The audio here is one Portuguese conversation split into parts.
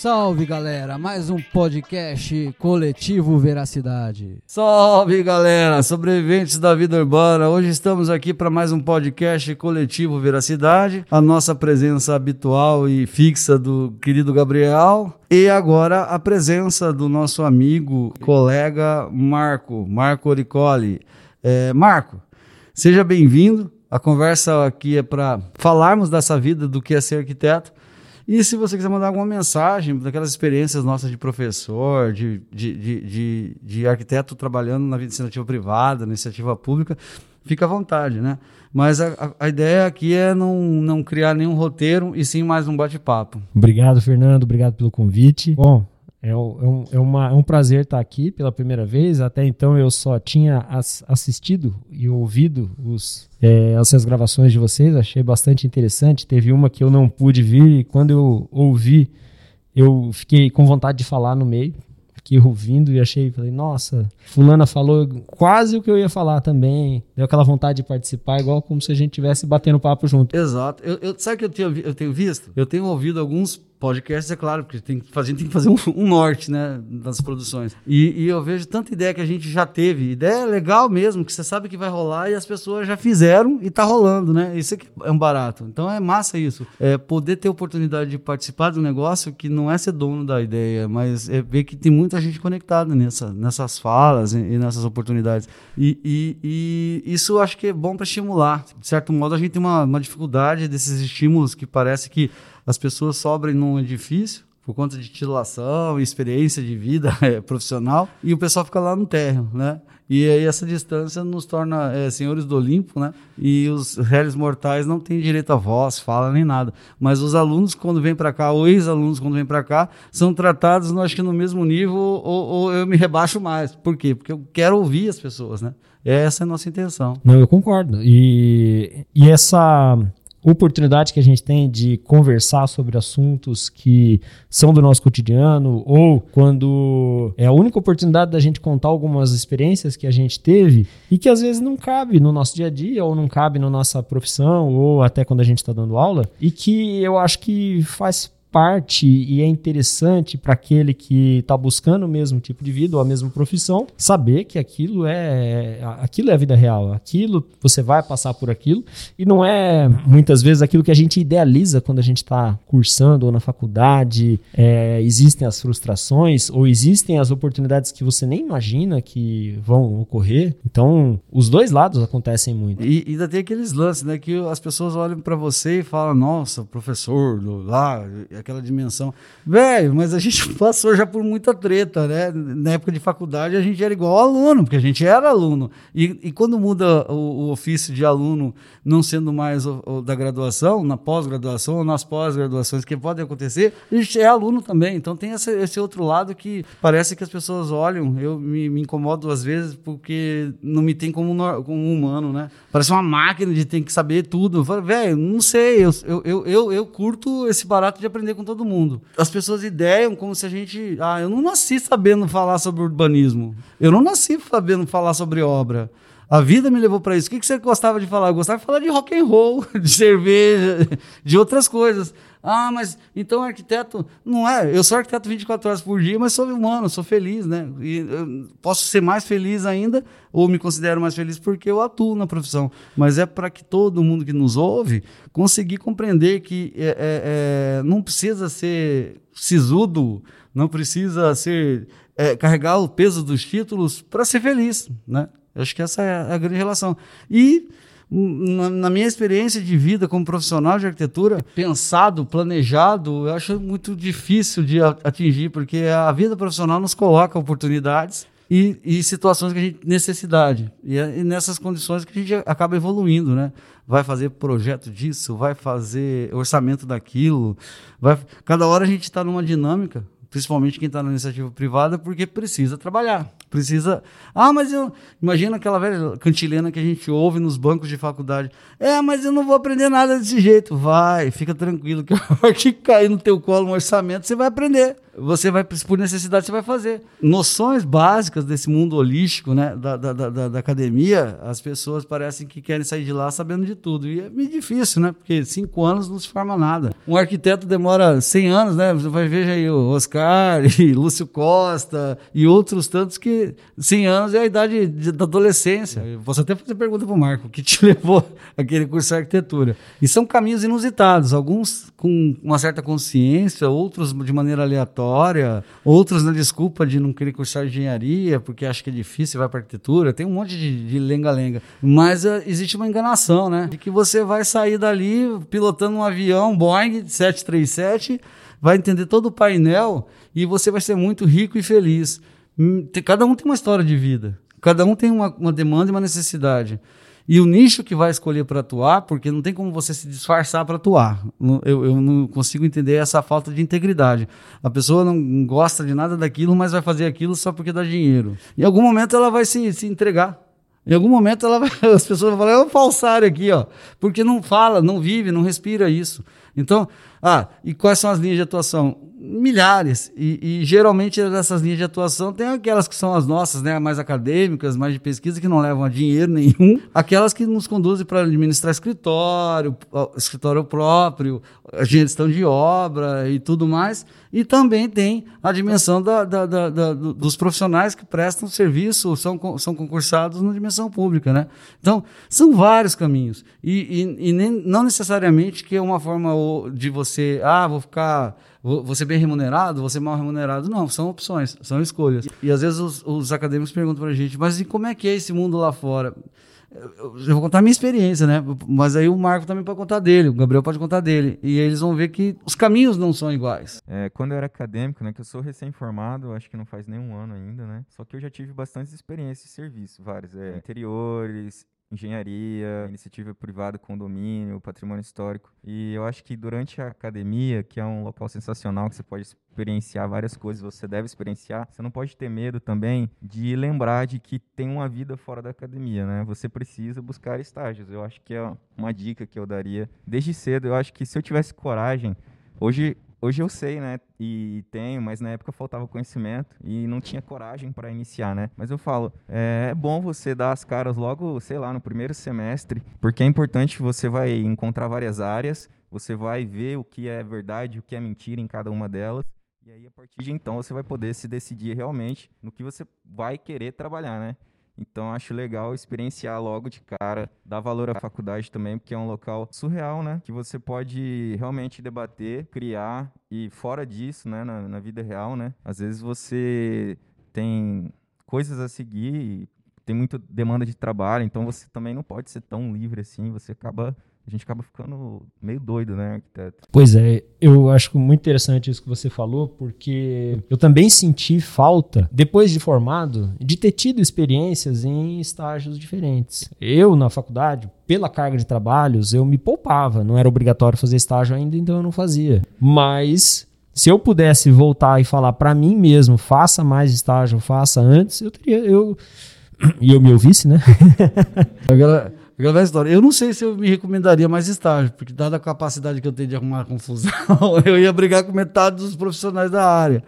Salve galera, mais um podcast coletivo Veracidade. Salve galera, sobreviventes da vida urbana. Hoje estamos aqui para mais um podcast coletivo Veracidade. A nossa presença habitual e fixa do querido Gabriel. E agora a presença do nosso amigo, colega Marco, Marco Oricoli. É, Marco, seja bem-vindo. A conversa aqui é para falarmos dessa vida, do que é ser arquiteto e se você quiser mandar alguma mensagem daquelas experiências nossas de professor, de, de, de, de, de arquiteto trabalhando na iniciativa privada, na iniciativa pública, fica à vontade, né? Mas a, a, ideia aqui é não, não criar nenhum roteiro e sim mais um bate-papo. Obrigado, Fernando. Obrigado pelo convite. Bom, é, é, um, é, uma, é um prazer estar aqui pela primeira vez. Até então eu só tinha as, assistido e ouvido os, é, essas gravações de vocês, achei bastante interessante. Teve uma que eu não pude vir e quando eu ouvi, eu fiquei com vontade de falar no meio. Fiquei ouvindo e achei, falei, nossa, fulana falou quase o que eu ia falar também. Deu aquela vontade de participar, igual como se a gente estivesse batendo papo junto. Exato. Eu, eu, sabe o que eu tenho, eu tenho visto? Eu tenho ouvido alguns podcast é claro, porque tem que fazer, tem que fazer um, um norte, né, das produções. E, e, eu vejo tanta ideia que a gente já teve, ideia legal mesmo, que você sabe que vai rolar e as pessoas já fizeram e tá rolando, né? Isso aqui é um barato. Então é massa isso. É poder ter oportunidade de participar de um negócio que não é ser dono da ideia, mas é ver que tem muita gente conectada nessa, nessas falas e, e nessas oportunidades. E, e, e, isso eu acho que é bom para estimular. De certo modo, a gente tem uma, uma dificuldade desses estímulos que parece que as pessoas sobrem num edifício por conta de titulação, experiência de vida é, profissional, e o pessoal fica lá no térreo, né? E aí essa distância nos torna é, senhores do Olimpo, né? E os réis mortais não têm direito a voz, fala nem nada. Mas os alunos, quando vêm para cá, ou ex-alunos, quando vêm para cá, são tratados, acho que no mesmo nível, ou, ou, eu me rebaixo mais. Por quê? Porque eu quero ouvir as pessoas, né? Essa é a nossa intenção. Não, eu concordo. E, e essa oportunidade que a gente tem de conversar sobre assuntos que são do nosso cotidiano ou quando é a única oportunidade da gente contar algumas experiências que a gente teve e que às vezes não cabe no nosso dia a dia ou não cabe na nossa profissão ou até quando a gente está dando aula e que eu acho que faz parte e é interessante para aquele que está buscando o mesmo tipo de vida ou a mesma profissão saber que aquilo é aquilo é a vida real, aquilo você vai passar por aquilo e não é muitas vezes aquilo que a gente idealiza quando a gente está cursando ou na faculdade. É, existem as frustrações ou existem as oportunidades que você nem imagina que vão ocorrer. Então, os dois lados acontecem muito. E, ainda tem aqueles lances, né, que as pessoas olham para você e falam: "Nossa, professor, lá aquela dimensão. Velho, mas a gente passou já por muita treta, né? Na época de faculdade a gente era igual aluno, porque a gente era aluno. E, e quando muda o, o, ofício de aluno, não sendo mais o, o da graduação, na pós-graduação ou nas pós-graduações que podem acontecer, a gente é aluno também. Então tem esse, esse outro lado que parece que as pessoas olham, eu me, me incomodo às vezes porque não me tem como, como um humano, né? Parece uma máquina de ter que saber tudo. Velho, não sei, eu, eu, eu, eu curto esse barato de aprender aprender com todo mundo. As pessoas ideiam como se a gente. Ah, eu não nasci sabendo falar sobre urbanismo. Eu não nasci sabendo falar sobre obra. A vida me levou para isso. O que, que você gostava de falar? Eu gostava de falar de rock and roll, de cerveja, de outras coisas. Ah, mas então arquiteto não é. Eu sou arquiteto 24 horas por dia, mas sou humano, sou feliz, né? E posso ser mais feliz ainda, ou me considero mais feliz porque eu atuo na profissão. Mas é para que todo mundo que nos ouve conseguir compreender que é, é, é, não precisa ser sisudo, não precisa ser é, carregar o peso dos títulos para ser feliz, né? Eu acho que essa é a grande relação. E na, na, minha experiência de vida como profissional de arquitetura, pensado, planejado, eu acho muito difícil de atingir, porque a vida profissional nos coloca oportunidades e, e situações que a gente necessidade. E, é, e nessas condições que a gente acaba evoluindo, né? Vai fazer projeto disso, vai fazer orçamento daquilo, vai, cada hora a gente está numa dinâmica principalmente quem está na iniciativa privada, porque precisa trabalhar. Precisa. Ah, mas eu. Imagina aquela velha cantilena que a gente ouve nos bancos de faculdade. É, mas eu não vou aprender nada desse jeito. Vai, fica tranquilo, que a hora que cair no teu colo um orçamento, você vai aprender. Você vai, por necessidade, você vai fazer. Noções básicas desse mundo holístico, né, da, da, da, da, academia, as pessoas parecem que querem sair de lá sabendo de tudo. E é meio difícil, né? Porque cinco anos não se forma nada. Um arquiteto demora 100 anos, né? Você vai ver aí o Oscar e Lúcio Costa e outros tantos que 100 anos é a idade de, da adolescência. Você até fazer pergunta para o Marco, o que te levou aquele curso de arquitetura? E são caminhos inusitados, alguns com uma certa consciência, outros de maneira aleatória, outros na desculpa de não querer cursar engenharia porque acha que é difícil, vai para arquitetura, tem um monte de lenga-lenga. Mas uh, existe uma enganação, né? De que você vai sair dali pilotando um avião Boeing 737, vai entender todo o painel e você vai ser muito rico e feliz. Hum, cada um tem uma história de vida, cada um tem uma, uma demanda e uma necessidade e o nicho que vai escolher para atuar, porque não tem como você se disfarçar para atuar. Eu, eu, não consigo entender essa falta de integridade. A pessoa não gosta de nada daquilo, mas vai fazer aquilo só porque dá dinheiro. Em algum momento ela vai se, se entregar. Em algum momento ela vai, as pessoas vão falar, é um falsário aqui, ó, porque não fala, não vive, não respira isso. Então, ah, e quais são as linhas de atuação? milhares. E, e, geralmente dessas linhas de atuação tem aquelas que são as nossas, né, mais acadêmicas, mais de pesquisa, que não levam a dinheiro nenhum, aquelas que nos conduzem para administrar escritório, escritório próprio, gestão de obra e tudo mais. E também tem a dimensão da, da, da, da dos profissionais que prestam serviço, são, são concursados na dimensão pública. Né? Então, são vários caminhos. E, e, e nem, não necessariamente que é uma forma de você, ah, vou ficar você bem remunerado, você mal remunerado. Não, são opções, são escolhas. E, às vezes os, os acadêmicos perguntam para a gente, mas e como é que é esse mundo lá fora? Eu, eu vou contar a minha experiência, né? Mas aí o Marco também pode contar dele, o Gabriel pode contar dele. E eles vão ver que os caminhos não são iguais. É, quando eu era acadêmico, né? Que eu sou recém-formado, acho que não faz nem um ano ainda, né? Só que eu já tive bastante experiências de serviço, várias. É, interiores, engenharia, iniciativa privada, condomínio, patrimônio histórico. E eu acho que durante a academia, que é um local sensacional que você pode experienciar várias coisas, você deve experienciar, você não pode ter medo também de lembrar de que tem uma vida fora da academia, né? Você precisa buscar estágios. Eu acho que é uma dica que eu daria desde cedo. Eu acho que se eu tivesse coragem, hoje hoje eu sei, né? E tenho, mas na época faltava conhecimento e não tinha coragem para iniciar, né? Mas eu falo, é, é, bom você dar as caras logo, sei lá, no primeiro semestre, porque é importante você vai encontrar várias áreas, você vai ver o que é verdade, o que é mentira em cada uma delas. E aí, a partir de então, você vai poder se decidir realmente no que você vai querer trabalhar, né? Então acho legal experienciar logo de cara, dar valor à faculdade também, porque é um local surreal, né? Que você pode realmente debater, criar e fora disso, né, na, na vida real, né? Às vezes você tem coisas a seguir, tem muita demanda de trabalho, então você também não pode ser tão livre assim, você acaba a gente acaba ficando meio doido, né, arquiteto? Pois é, eu acho muito interessante isso que você falou, porque eu também senti falta, depois de formado, de ter tido experiências em estágios diferentes. Eu, na faculdade, pela carga de trabalhos, eu me poupava, não era obrigatório fazer estágio ainda, então eu não fazia. Mas se eu pudesse voltar e falar para mim mesmo, faça mais estágio, faça antes, eu teria. Eu, e eu me ouvisse, né? Agora, Aquela história. Eu não sei se eu me recomendaria mais estágio, porque dada a capacidade que eu tenho de arrumar confusão, eu ia brigar com metade dos profissionais da área.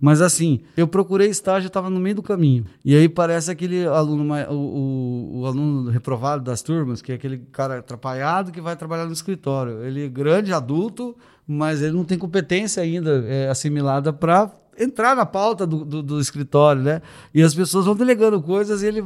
Mas assim, eu procurei estágio, estava no meio do caminho. E aí parece aquele aluno, o, o, o, aluno reprovado das turmas, que é aquele cara atrapalhado que vai trabalhar no escritório. Ele é grande, adulto, mas ele não tem competência ainda é, assimilada para entrar na pauta do, do, do, escritório, né? E as pessoas vão delegando coisas e ele,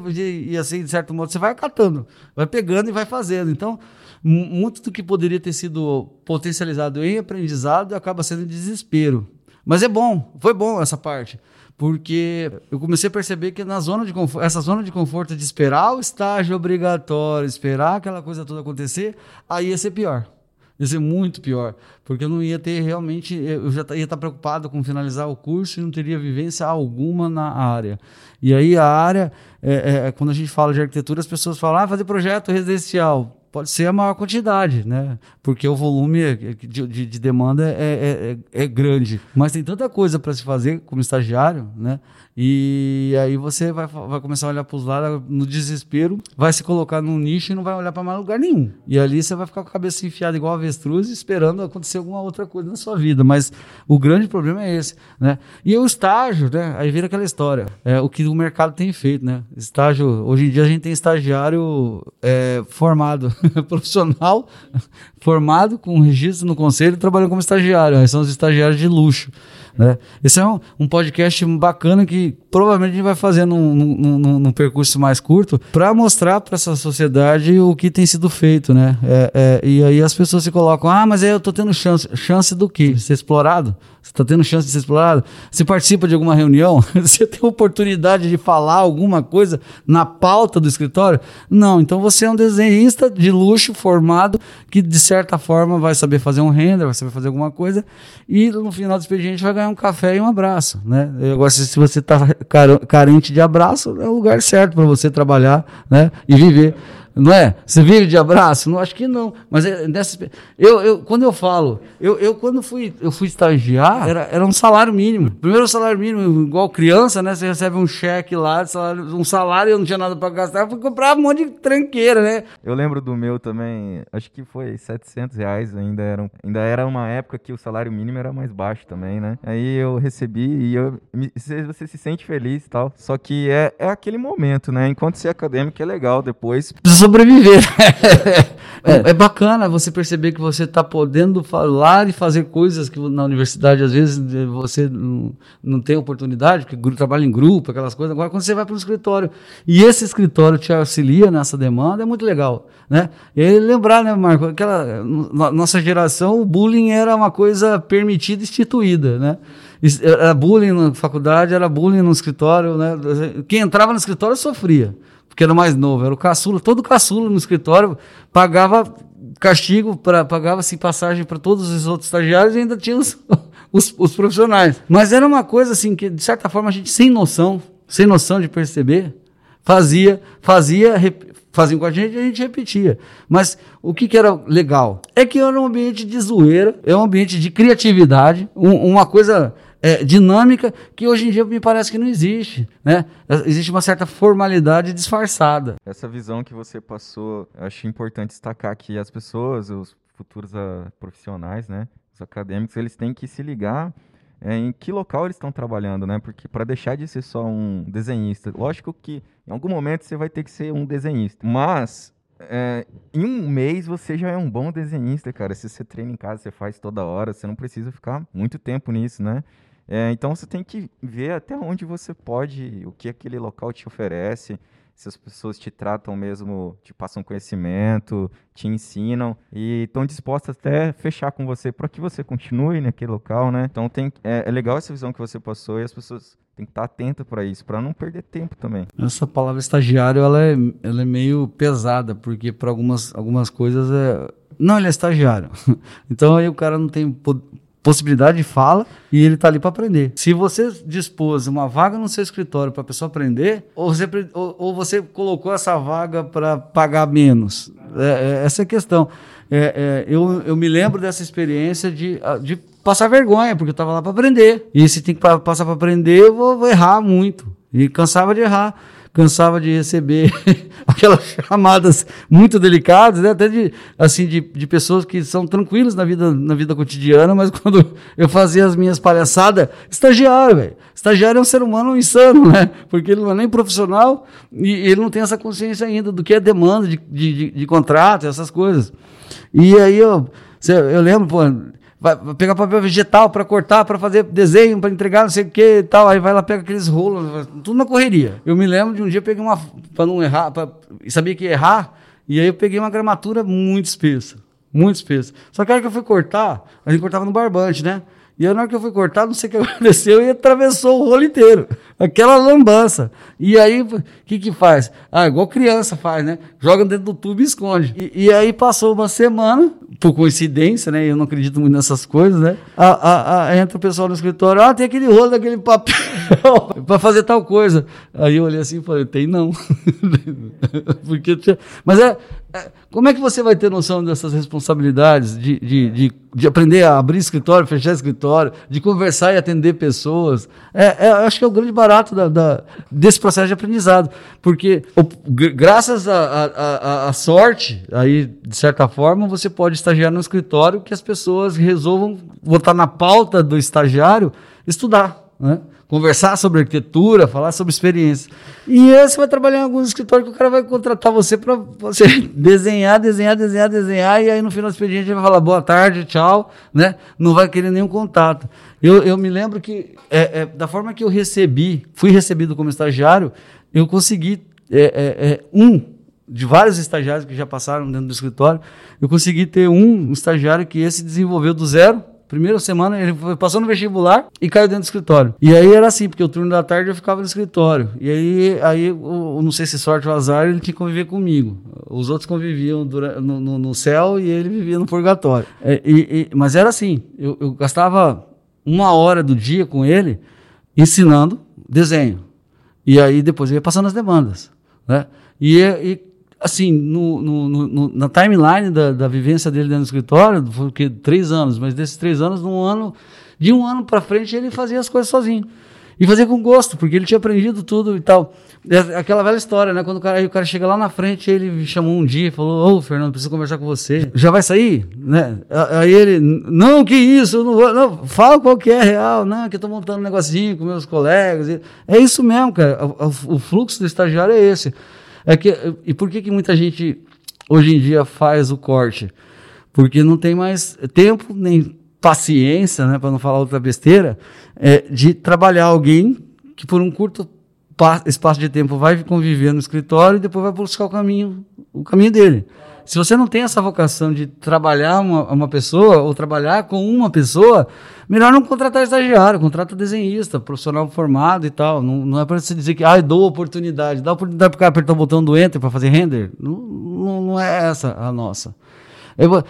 e assim, de certo modo, você vai acatando, vai pegando e vai fazendo. Então, muito do que poderia ter sido potencializado em aprendizado acaba sendo desespero. Mas é bom, foi bom essa parte. Porque eu comecei a perceber que na zona de conforto, essa zona de conforto de esperar o estágio obrigatório, esperar aquela coisa toda acontecer, aí ia ser pior ia ser muito pior, porque eu não ia ter realmente, eu já ia estar preocupado com finalizar o curso e não teria vivência alguma na área. E aí a área, é, é, quando a gente fala de arquitetura, as pessoas falam, ah, fazer projeto residencial. pode ser a maior quantidade, né? Porque o volume de, de, de demanda é, é, é, é grande. Mas tem tanta coisa para se fazer como estagiário, né? E aí você vai, vai começar a olhar para os lados no desespero, vai se colocar num nicho e não vai olhar para mais lugar nenhum. E ali você vai ficar com a cabeça enfiada igual avestruz, esperando acontecer alguma outra coisa na sua vida. Mas o grande problema é esse, né? E o estágio, né? Aí vira aquela história, é o que o mercado tem feito, né? Estágio, hoje em dia a gente tem estagiário é, formado, profissional, formado com registro no conselho, trabalhando como estagiário. Aí são os estagiários de luxo. Né? Esse é um, um, podcast bacana que provavelmente a gente vai fazer num, num, num, num percurso mais curto para mostrar para essa sociedade o que tem sido feito. Né? É, é, e aí as pessoas se colocam: ah, mas eu estou tendo chance. Chance do quê? Ser explorado? Você está tendo chance de ser explorado? Você participa de alguma reunião? Você tem oportunidade de falar alguma coisa na pauta do escritório? Não, então você é um desenhista de luxo formado que, de certa forma, vai saber fazer um render, vai saber fazer alguma coisa e no final do expediente vai ganhar um café e um abraço. Né? Agora, se você está carente de abraço, é o lugar certo para você trabalhar né? e viver. Não é? Você vive de abraço? Não, acho que não. Mas é dessa, eu, eu, quando eu falo, eu, eu quando fui, eu fui estagiar, era, era um salário mínimo. Primeiro salário mínimo, igual criança, né? Você recebe um cheque lá, salário, um salário, eu não tinha nada para gastar, eu fui comprar um monte de tranqueira, né? Eu lembro do meu também, acho que foi 700 reais, ainda era, ainda era uma época que o salário mínimo era mais baixo também, né? Aí eu recebi e eu, você se sente feliz e tal. Só que é, é aquele momento, né? Enquanto você é acadêmico é legal, depois sobreviver. é, é, bacana você perceber que você está podendo falar e fazer coisas que na universidade às vezes você não, não tem oportunidade, porque trabalha em grupo, aquelas coisas. Agora, quando você vai para o escritório e esse escritório te auxilia nessa demanda, é muito legal. Né? E aí lembrar, né, Marco, aquela nossa geração, o bullying era uma coisa permitida e instituída, né? Era bullying na faculdade, era bullying no escritório, né? Quem entrava no escritório sofria porque era mais novo, era o caçula, todo caçula no escritório pagava castigo, pra, pagava assim, passagem para todos os outros estagiários e ainda tinha os, os, os, profissionais. Mas era uma coisa assim que, de certa forma, a gente sem noção, sem noção de perceber, fazia, fazia, faziam com a gente e a gente repetia. Mas o que, que, era legal? É que era um ambiente de zoeira, é um ambiente de criatividade, um, uma coisa é, dinâmica que hoje em dia me parece que não existe. Né? Existe uma certa formalidade disfarçada. Essa visão que você passou, acho importante destacar que as pessoas, os futuros uh, profissionais, né, os acadêmicos, eles têm que se ligar é, em que local eles estão trabalhando, né? Porque para deixar de ser só um desenhista, lógico que em algum momento você vai ter que ser um desenhista, mas é, em um mês você já é um bom desenhista, cara. Se você treina em casa, você faz toda hora, você não precisa ficar muito tempo nisso, né? É, então você tem que ver até onde você pode, o que aquele local te oferece, se as pessoas te tratam mesmo, te passam conhecimento, te ensinam e estão dispostas até fechar com você para que você continue naquele local, né? Então tem, é, é, legal essa visão que você passou e as pessoas têm que estar atentas para isso, para não perder tempo também. Essa palavra estagiário ela é, ela é meio pesada porque para algumas, algumas coisas é não, ele é estagiário. Então aí o cara não tem possibilidade de fala e ele está ali para aprender. Se você dispôs uma vaga no seu escritório para a pessoa aprender, ou você, ou, ou você colocou essa vaga para pagar menos, é, é, essa é a questão. É, é, eu, eu me lembro dessa experiência de, de passar vergonha, porque eu estava lá para aprender. E se tem que passar para aprender, eu vou, vou errar muito. E cansava de errar cansava de receber aquelas chamadas muito delicadas, né? até de, assim, de, de pessoas que são tranquilas na vida, na vida cotidiana, mas quando eu fazia as minhas palhaçadas, estagiário, velho. Estagiário é um ser humano insano, né? Porque ele não é nem profissional e ele não tem essa consciência ainda do que é demanda de, de, de, de contrato, essas coisas. E aí eu, eu lembro, pô, vai pegar papel vegetal para cortar, para fazer desenho, para entregar, não sei o que e tal. Aí vai lá, pega aqueles rolos, tudo na correria. Eu me lembro de um dia peguei uma. para não errar, pra, sabia que ia errar, e aí eu peguei uma gramatura muito espessa. Muito espessa. Só que a hora que eu fui cortar, a gente cortava no barbante, né? E aí, na hora que eu fui cortar, não sei o que aconteceu, e atravessou o rolo inteiro. Aquela lambança. E aí, o que que faz? Ah, igual criança faz, né? Joga dentro do tubo e esconde. E, e, aí passou uma semana, por coincidência, né? Eu não acredito muito nessas coisas, né? A, a, a, entra o pessoal no escritório, ah, tem aquele rolo daquele papel para fazer tal coisa. Aí eu olhei assim e falei, tem não. Porque, mas é, é, como é que você vai ter noção dessas responsabilidades de, de, de, de, aprender a abrir escritório, fechar escritório, de conversar e atender pessoas? É, é acho que é o grande barato da, da, desse processo de aprendizado. Porque, o, graças à sorte, aí, de certa forma, você pode estagiar no escritório que as pessoas resolvam botar na pauta do estagiário estudar. Né? conversar sobre arquitetura, falar sobre experiência. E você vai trabalhar em alguns escritórios que o cara vai contratar você para você desenhar, desenhar, desenhar, desenhar, e aí no final do expediente ele vai falar boa tarde, tchau, né? Não vai querer nenhum contato. Eu, eu me lembro que, é, é, da forma que eu recebi, fui recebido como estagiário, eu consegui é, é, é um de vários estagiários que já passaram dentro do escritório, eu consegui ter um estagiário que esse desenvolveu do zero Primeira semana ele passou no vestibular e caiu dentro do escritório. E aí era assim, porque o turno da tarde eu ficava no escritório. E aí, aí eu, não sei se sorte ou azar, ele tinha que conviver comigo. Os outros conviviam durante, no, no, no, céu e ele vivia no purgatório. É, e, e, mas era assim, eu, eu gastava uma hora do dia com ele ensinando desenho. E aí depois eu ia passando as demandas. Né? E, e assim, no, no, no, na timeline da, da vivência dele dentro do escritório, foi que três anos, mas desses três anos, num ano, de um ano para frente, ele fazia as coisas sozinho. E fazia com gosto, porque ele tinha aprendido tudo e tal. É aquela velha história, né? Quando o cara, o cara chega lá na frente, ele me chamou um dia e falou: Ô, Fernando, preciso conversar com você. Já vai sair? Né? Aí ele: Não, que isso, eu não vou. Não, fala qual que é real. Não, que eu tô montando um negocinho com meus colegas. É isso mesmo, cara. O, o fluxo do estagiário é esse. É que, e por que, que muita gente hoje em dia faz o corte? Porque não tem mais tempo nem paciência, né, para não falar outra besteira, é, de trabalhar alguém que por um curto espaço de tempo vai conviver no escritório e depois vai buscar o caminho, o caminho dele. Se você não tem essa vocação de trabalhar uma, uma pessoa ou trabalhar com uma pessoa, melhor não contratar estagiário, contrata desenhista, profissional formado e tal. Não, não é para você dizer que ah, dou oportunidade, dá oportunidade para apertar o botão do enter para fazer render. Não, não, não é essa a nossa.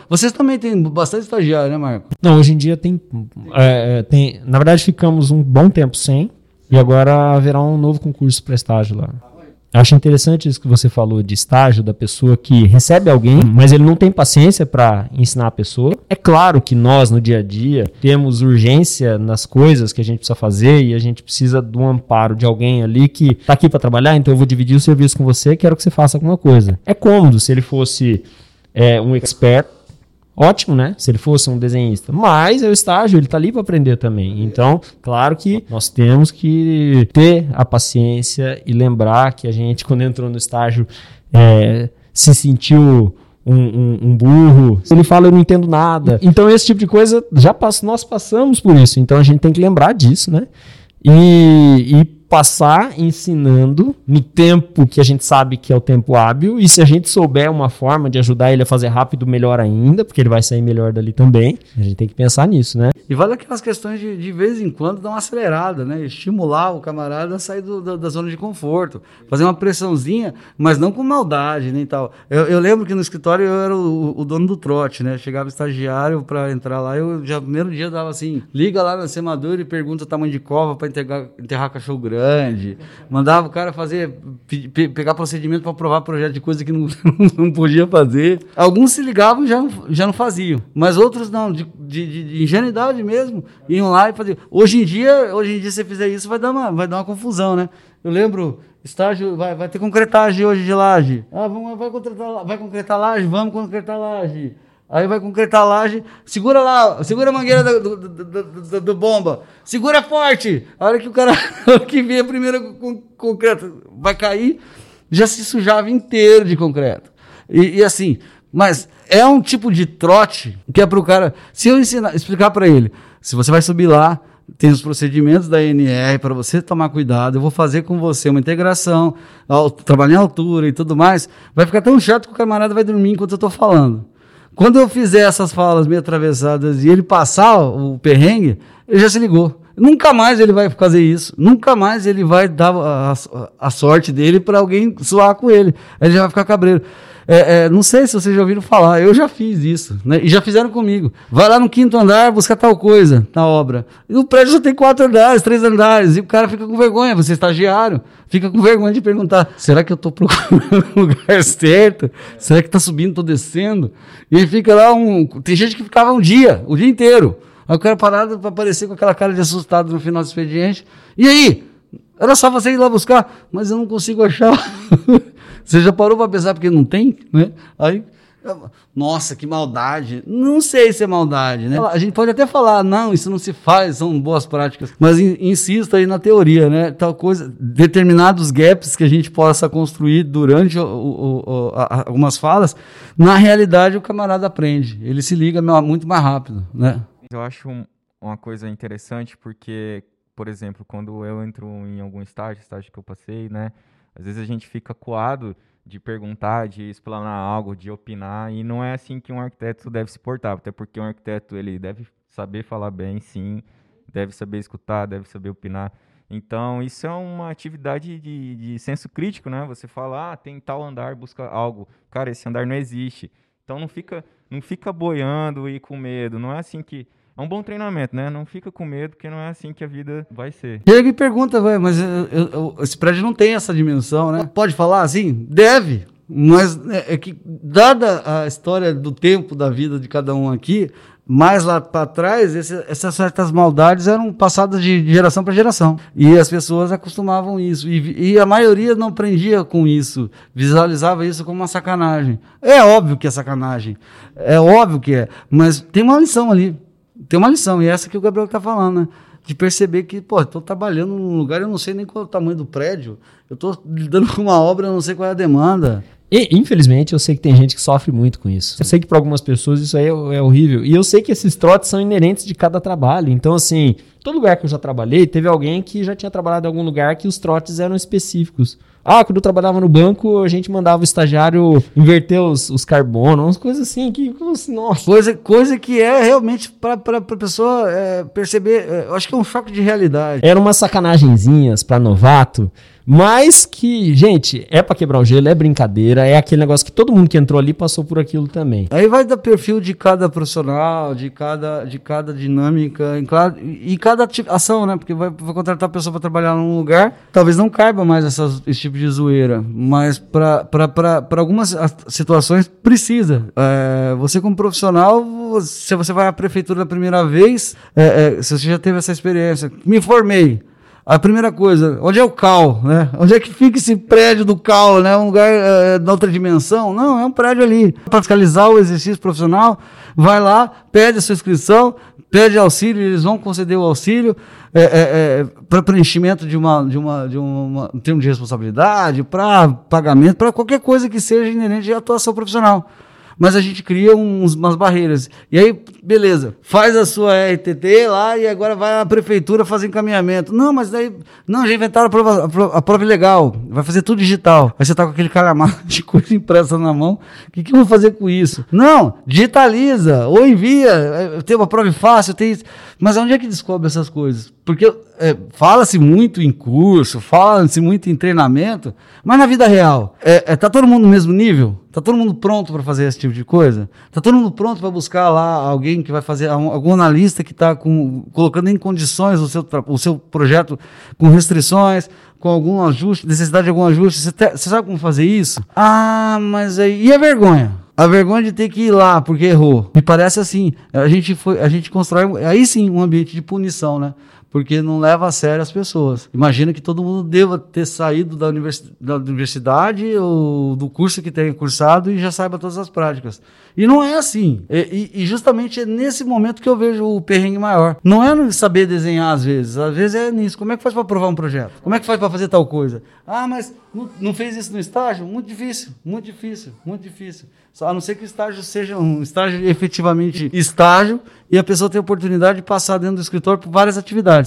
Vocês também têm bastante estagiário, né, Marco? Não, hoje em dia tem, é, tem. Na verdade, ficamos um bom tempo sem. E agora haverá um novo concurso para estágio lá. Acho interessante isso que você falou de estágio da pessoa que recebe alguém, mas ele não tem paciência para ensinar a pessoa. É claro que nós, no dia a dia, temos urgência nas coisas que a gente precisa fazer e a gente precisa do amparo de alguém ali que está aqui para trabalhar, então eu vou dividir o serviço com você, quero que você faça alguma coisa. É cômodo se ele fosse é, um expert Ótimo, né? Se ele fosse um desenhista. Mas é o estágio, ele está ali para aprender também. Então, claro que nós temos que ter a paciência e lembrar que a gente, quando entrou no estágio, é, se sentiu um, um, um, burro. Ele fala, eu não entendo nada. Então, esse tipo de coisa, já nós passamos por isso. Então, a gente tem que lembrar disso, né? E, e passar ensinando no tempo que a gente sabe que é o tempo hábil, e se a gente souber uma forma de ajudar ele a fazer rápido, melhor ainda, porque ele vai sair melhor dali também. A gente tem que pensar nisso, né? E vale aquelas questões de, de vez em quando dar uma acelerada, né? Estimular o camarada a sair do, da, da, zona de conforto, fazer uma pressãozinha, mas não com maldade nem tal. Eu, eu lembro que no escritório eu era o, o dono do trote, né? Chegava estagiário para entrar lá, eu já no primeiro dia dava assim: liga lá na semadora e pergunta o tamanho de cova para enterrar, enterrar cachorro grande grande, mandava o cara fazer, pe pegar procedimento para aprovar projeto de coisa que não, não podia fazer. Alguns se ligavam e já, já não faziam, mas outros não, de, de, de ingenuidade mesmo, iam lá e faziam. Hoje em dia, hoje em dia, se você fizer isso, vai dar uma, vai dar uma confusão, né? Eu lembro, estágio, vai, vai ter concretagem hoje de laje. Ah, vamos, vai, concretar, vai concretar laje? Vamos concretar laje. Aí vai concretar a laje, segura lá, segura a mangueira do, do, do, do, bomba, segura forte. A hora que o cara que vê a primeira con concreto vai cair, já se sujava inteiro de concreto. E, e, assim, mas é um tipo de trote que é para o cara. Se eu ensinar, explicar para ele, se você vai subir lá, tem os procedimentos da NR para você tomar cuidado. Eu vou fazer com você uma integração, trabalhar em altura e tudo mais. Vai ficar tão chato que o camarada vai dormir enquanto eu estou falando. Quando eu fizer essas falas meio atravessadas e ele passar o perrengue, ele já se ligou. Nunca mais ele vai fazer isso. Nunca mais ele vai dar a, a, sorte dele para alguém zoar com ele. Ele já vai ficar cabreiro. É, é, não sei se vocês já ouviram falar, eu já fiz isso, né? E já fizeram comigo. Vai lá no quinto andar buscar tal coisa na obra. E o prédio só tem quatro andares, três andares, e o cara fica com vergonha, você é estagiário, fica com vergonha de perguntar: será que eu estou procurando o lugar certo? Será que está subindo, estou descendo? E aí fica lá um. Tem gente que ficava um dia, o dia inteiro. Aí o cara parado para aparecer com aquela cara de assustado no final do expediente. E aí? Era só você ir lá buscar, mas eu não consigo achar. você já parou para pensar porque não tem, né? Aí, nossa, que maldade. Não sei se é maldade, né? A gente pode até falar, não, isso não se faz, são boas práticas, mas in, insisto aí na teoria, né? Tal coisa, determinados gaps que a gente possa construir durante o, o, o, a, algumas falas, na realidade o camarada aprende, ele se liga muito mais rápido, né? Eu acho uma coisa interessante porque por exemplo, quando eu entro em algum estágio, estágio que eu passei, né? Às vezes a gente fica coado de perguntar, de explanar algo, de opinar, e não é assim que um arquiteto deve se portar, até porque um arquiteto ele deve saber falar bem, sim, deve saber escutar, deve saber opinar. Então, isso é uma atividade de, de senso crítico, né? Você fala, ah, tem tal andar, busca algo. Cara, esse andar não existe. Então, não fica, não fica boiando e com medo. Não é assim que é um bom treinamento, né? Não fica com medo, porque não é assim que a vida vai ser. E ele me pergunta, mas eu, eu, esse prédio não tem essa dimensão, né? Pode falar assim? Deve. Mas é, é que, dada a história do tempo da vida de cada um aqui, mais lá para trás, esse, essas certas maldades eram passadas de, geração para geração. E as pessoas acostumavam isso. E, e, a maioria não aprendia com isso, visualizava isso como uma sacanagem. É óbvio que é sacanagem. É óbvio que é. Mas tem uma lição ali tem uma lição, e essa que o Gabriel está falando, né? De perceber que, pô, estou trabalhando num lugar, eu não sei nem qual é o tamanho do prédio, eu estou lidando com uma obra, eu não sei qual é a demanda. E, infelizmente, eu sei que tem gente que sofre muito com isso. Eu sei que para algumas pessoas isso aí é, é, horrível. E eu sei que esses trotes são inerentes de cada trabalho. Então, assim, todo lugar que eu já trabalhei, teve alguém que já tinha trabalhado em algum lugar que os trotes eram específicos. Ah, quando eu trabalhava no banco, a gente mandava o estagiário inverter os, os carbonos, umas coisas assim, que, nossa. Coisa, coisa que é realmente para a pessoa é, perceber, é, eu acho que é um choque de realidade. Eram umas sacanagenzinhas para novato, mas que, gente, é para quebrar o gelo, é brincadeira, é aquele negócio que todo mundo que entrou ali passou por aquilo também. Aí vai do perfil de cada profissional, de cada, de cada dinâmica, e cada ação, né? Porque vai, vai contratar a pessoa para trabalhar num lugar, talvez não caiba mais essas, esse tipo de zoeira, mas para algumas situações precisa. É, você como profissional, se você vai à prefeitura da primeira vez, é, é, se você já teve essa experiência, me formei, a primeira coisa, onde é o CAL, né? Onde é que fica esse prédio do CAL, né? Um lugar é, de outra dimensão? Não, é um prédio ali. Para fiscalizar o exercício profissional, vai lá, pede a sua inscrição, pede auxílio, eles vão conceder o auxílio é, é para preenchimento de uma, de uma, de uma, um termo de responsabilidade, para pagamento, para qualquer coisa que seja inerente à atuação profissional mas a gente cria uns, umas barreiras. E aí, beleza, faz a sua RTT lá e agora vai à prefeitura fazer encaminhamento. Não, mas daí, não, já inventaram a prova, a prova, a prova legal, vai fazer tudo digital. Aí você tá com aquele calhamar de coisa impressa na mão, o que, que eu vou fazer com isso? Não, digitaliza, ou envia, é, tem uma prova fácil, tem isso. Mas onde é que descobre essas coisas? Porque é, fala-se muito em curso, fala-se muito em treinamento, mas na vida real, é, é, tá todo mundo no mesmo nível? Tá todo mundo pronto para fazer esse tipo de coisa? Tá todo mundo pronto para buscar lá alguém que vai fazer, algum analista que está colocando em condições o seu, o seu projeto com restrições, com algum ajuste, necessidade de algum ajuste? Você, te, você sabe como fazer isso? Ah, mas aí. E a vergonha? A vergonha de ter que ir lá porque errou. Me parece assim. A gente, foi, a gente constrói aí sim um ambiente de punição, né? Porque não leva a sério as pessoas. Imagina que todo mundo deva ter saído da, da universidade ou do curso que tenha cursado e já saiba todas as práticas. E não é assim. E, e, justamente é nesse momento que eu vejo o perrengue maior. Não é no saber desenhar às vezes. Às vezes é nisso. Como é que faz para aprovar um projeto? Como é que faz para fazer tal coisa? Ah, mas não, não fez isso no estágio? Muito difícil, muito difícil, muito difícil. A não ser que o estágio seja um estágio efetivamente estágio e a pessoa tenha oportunidade de passar dentro do escritório por várias atividades.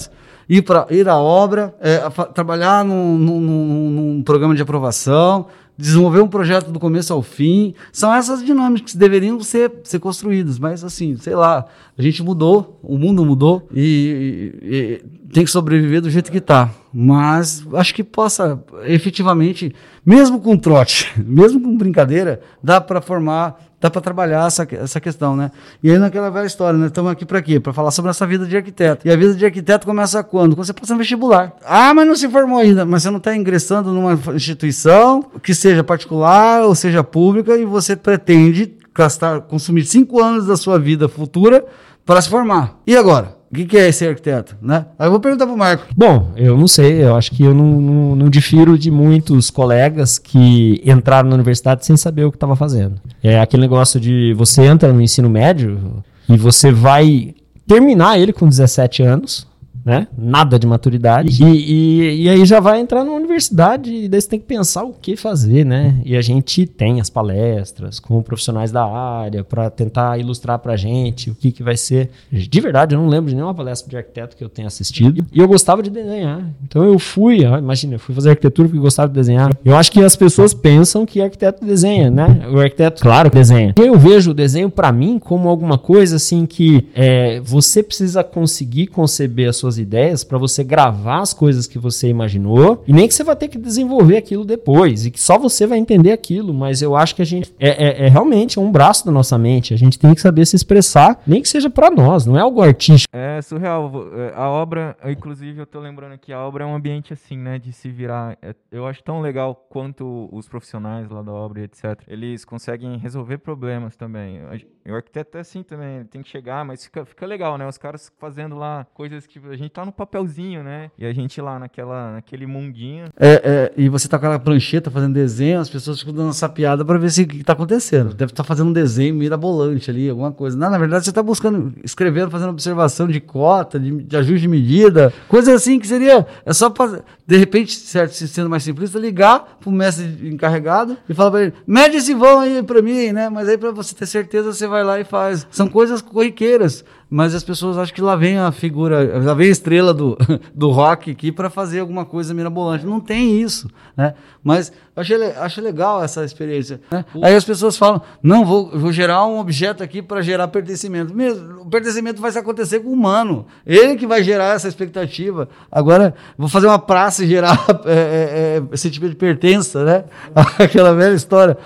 Ir, pra, ir à obra, é, a, trabalhar num, num, num, programa de aprovação, desenvolver um projeto do começo ao fim. São essas dinâmicas que deveriam ser, ser construídas, mas assim, sei lá, a gente mudou, o mundo mudou e, e, e tem que sobreviver do jeito que está. Mas acho que possa efetivamente, mesmo com trote, mesmo com brincadeira, dá para formar dá para trabalhar essa, essa questão, né? E aí naquela velha história, né? Estamos aqui para quê? Para falar sobre essa vida de arquiteto. E a vida de arquiteto começa quando? Quando você passa no vestibular. Ah, mas não se formou ainda. Mas você não está ingressando numa instituição que seja particular ou seja pública e você pretende gastar, consumir cinco anos da sua vida futura para se formar. E agora? O que, que, é ser arquiteto, né? Aí eu vou perguntar pro Marco. Bom, eu não sei, eu acho que eu não, não, não difiro de muitos colegas que entraram na universidade sem saber o que estava fazendo. É aquele negócio de você entra no ensino médio e você vai terminar ele com 17 anos, né? Nada de maturidade. E, e, e, aí já vai entrar na universidade e daí você tem que pensar o que fazer, né? E a gente tem as palestras com profissionais da área para tentar ilustrar pra gente o que, que vai ser. De verdade, eu não lembro de nenhuma palestra de arquiteto que eu tenha assistido. E eu gostava de desenhar. Então eu fui, imagina, eu fui fazer arquitetura porque gostava de desenhar. Eu acho que as pessoas pensam que arquiteto desenha, né? O arquiteto, claro, desenha. Eu vejo o desenho para mim como alguma coisa assim que é, você precisa conseguir conceber as suas ideias para você gravar as coisas que você imaginou e nem que você vai ter que desenvolver aquilo depois e que só você vai entender aquilo, mas eu acho que a gente é, é, é realmente um braço da nossa mente, a gente tem que saber se expressar, nem que seja para nós, não é algo artístico. É surreal, é, a obra, inclusive eu tô lembrando que a obra é um ambiente assim, né, de se virar, é, eu acho tão legal quanto os profissionais lá da obra, etc. Eles conseguem resolver problemas também. O arquiteto é assim também, ele tem que chegar, mas fica, fica legal, né? Os caras fazendo lá coisas que a gente tá no papelzinho, né? E a gente lá naquela, naquele mundinho. É, é, e você tá com aquela prancheta fazendo desenho, as pessoas ficam dando essa piada para ver se o que tá acontecendo. Deve estar tá fazendo um desenho mirabolante ali, alguma coisa. Não, na verdade, você tá buscando, escrevendo, fazendo observação de cota, de, de ajuste de medida, coisa assim que seria. É só pra, de repente, certo, sendo mais simplista, ligar pro mestre encarregado e falar para ele: mede esse vão aí para mim, né? Mas aí, para você ter certeza, você vai lá e faz. São coisas corriqueiras mas as pessoas acham que lá vem a figura, lá vem a estrela do, do rock aqui para fazer alguma coisa mirabolante. Não tem isso, né? Mas achei, achei legal essa experiência. Né? Aí as pessoas falam, não, vou, vou gerar um objeto aqui para gerar pertencimento. Mesmo, o pertencimento vai acontecer com o humano. Ele que vai gerar essa expectativa. Agora, vou fazer uma praça e gerar é, é, é, sentimento de pertença, né? Aquela velha história.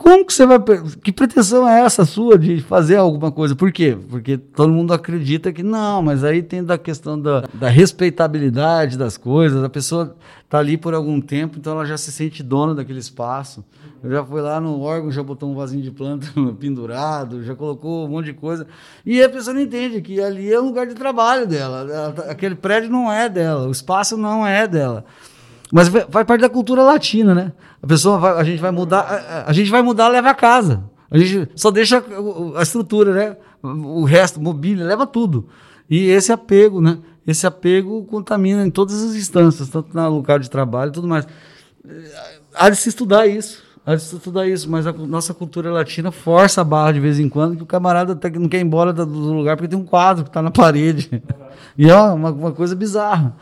Como que você vai. Que pretensão é essa sua de fazer alguma coisa? Por quê? Porque todo mundo acredita que não, mas aí tem da questão da, da respeitabilidade das coisas. A pessoa está ali por algum tempo, então ela já se sente dona daquele espaço. Eu já fui lá no órgão, já botou um vasinho de planta pendurado, já colocou um monte de coisa. E a pessoa não entende que ali é o lugar de trabalho dela. Ela, tá, aquele prédio não é dela, o espaço não é dela. Mas faz parte da cultura latina, né? A pessoa vai, a gente vai mudar, a, a, gente vai mudar, leva a casa. A gente só deixa a, estrutura, né? O resto, mobília, leva tudo. E esse apego, né? Esse apego contamina em todas as instâncias, tanto no lugar de trabalho e tudo mais. Há de se estudar isso. Há de se estudar isso, mas a nossa cultura latina força a barra de vez em quando, que o camarada até não quer ir embora do lugar porque tem um quadro que está na parede. E é uma, uma coisa bizarra.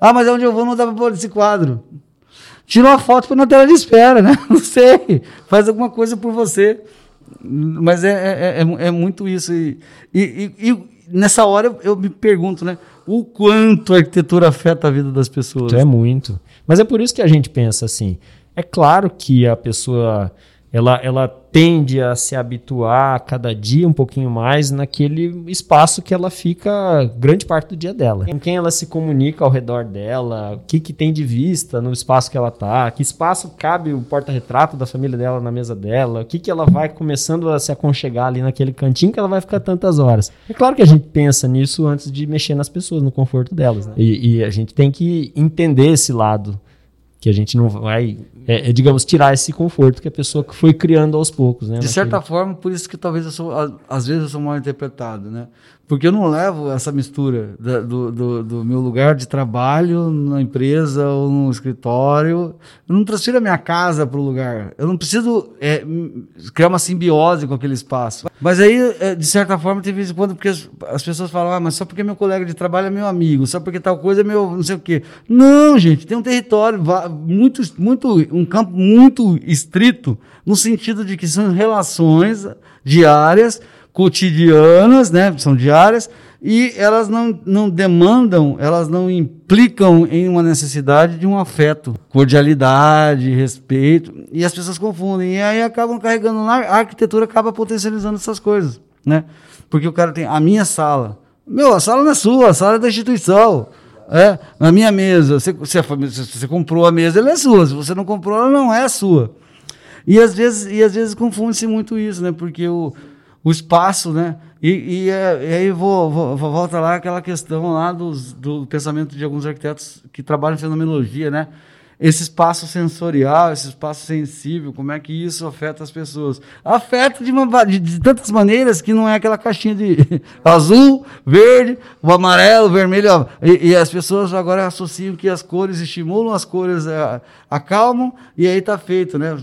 Ah, mas onde eu vou não dá para pôr esse quadro. Tira uma foto para na tela de espera, né? Não sei. Faz alguma coisa por você. Mas é, é, é, é muito isso. E, e, e, nessa hora eu me pergunto, né? O quanto a arquitetura afeta a vida das pessoas. É muito. Mas é por isso que a gente pensa assim. É claro que a pessoa ela, ela tende a se habituar a cada dia um pouquinho mais naquele espaço que ela fica grande parte do dia dela. Com quem ela se comunica ao redor dela, o que, que tem de vista no espaço que ela tá, que espaço cabe o porta-retrato da família dela na mesa dela, o que, que ela vai começando a se aconchegar ali naquele cantinho que ela vai ficar tantas horas. É claro que a gente pensa nisso antes de mexer nas pessoas, no conforto delas. Né? E, e a gente tem que entender esse lado que a gente não vai, é, é, digamos, tirar esse conforto que a pessoa foi criando aos poucos, né? De certa forma, por isso que talvez eu sou, às vezes eu sou mal interpretado, né? Porque eu não levo essa mistura da, do, do, do, meu lugar de trabalho na empresa ou no escritório. Eu não transfiro a minha casa para o lugar. Eu não preciso é, criar uma simbiose com aquele espaço. Mas aí, é, de certa forma, tem vez em quando, porque as, as, pessoas falam, ah, mas só porque meu colega de trabalho é meu amigo, só porque tal coisa é meu não sei o quê. Não, gente, tem um território muito, muito um campo muito estrito, no sentido de que são relações diárias, cotidianas, né? São diárias, e elas não, não demandam, elas não implicam em uma necessidade de um afeto, cordialidade, respeito, e as pessoas confundem, e aí acabam carregando lá, a arquitetura acaba potencializando essas coisas, né? Porque o cara tem a minha sala, meu, a sala não é sua, a sala é da instituição, é, na minha mesa, você, você, você comprou a mesa, ela é sua, se você não comprou, ela não é sua. E às vezes, e às vezes confunde-se muito isso, né? Porque o, o espaço, né? E, e, é, e aí vou, vou, volta lá aquela questão lá dos, do pensamento de alguns arquitetos que trabalham em fenomenologia, né? esse espaço sensorial, esse espaço sensível, como é que isso afeta as pessoas? Afeta de, uma, de, de tantas maneiras que não é aquela caixinha de azul, verde, o amarelo, vermelho. E, e, as pessoas agora associam que as cores estimulam, as cores é, acalmam, e aí está feito, né?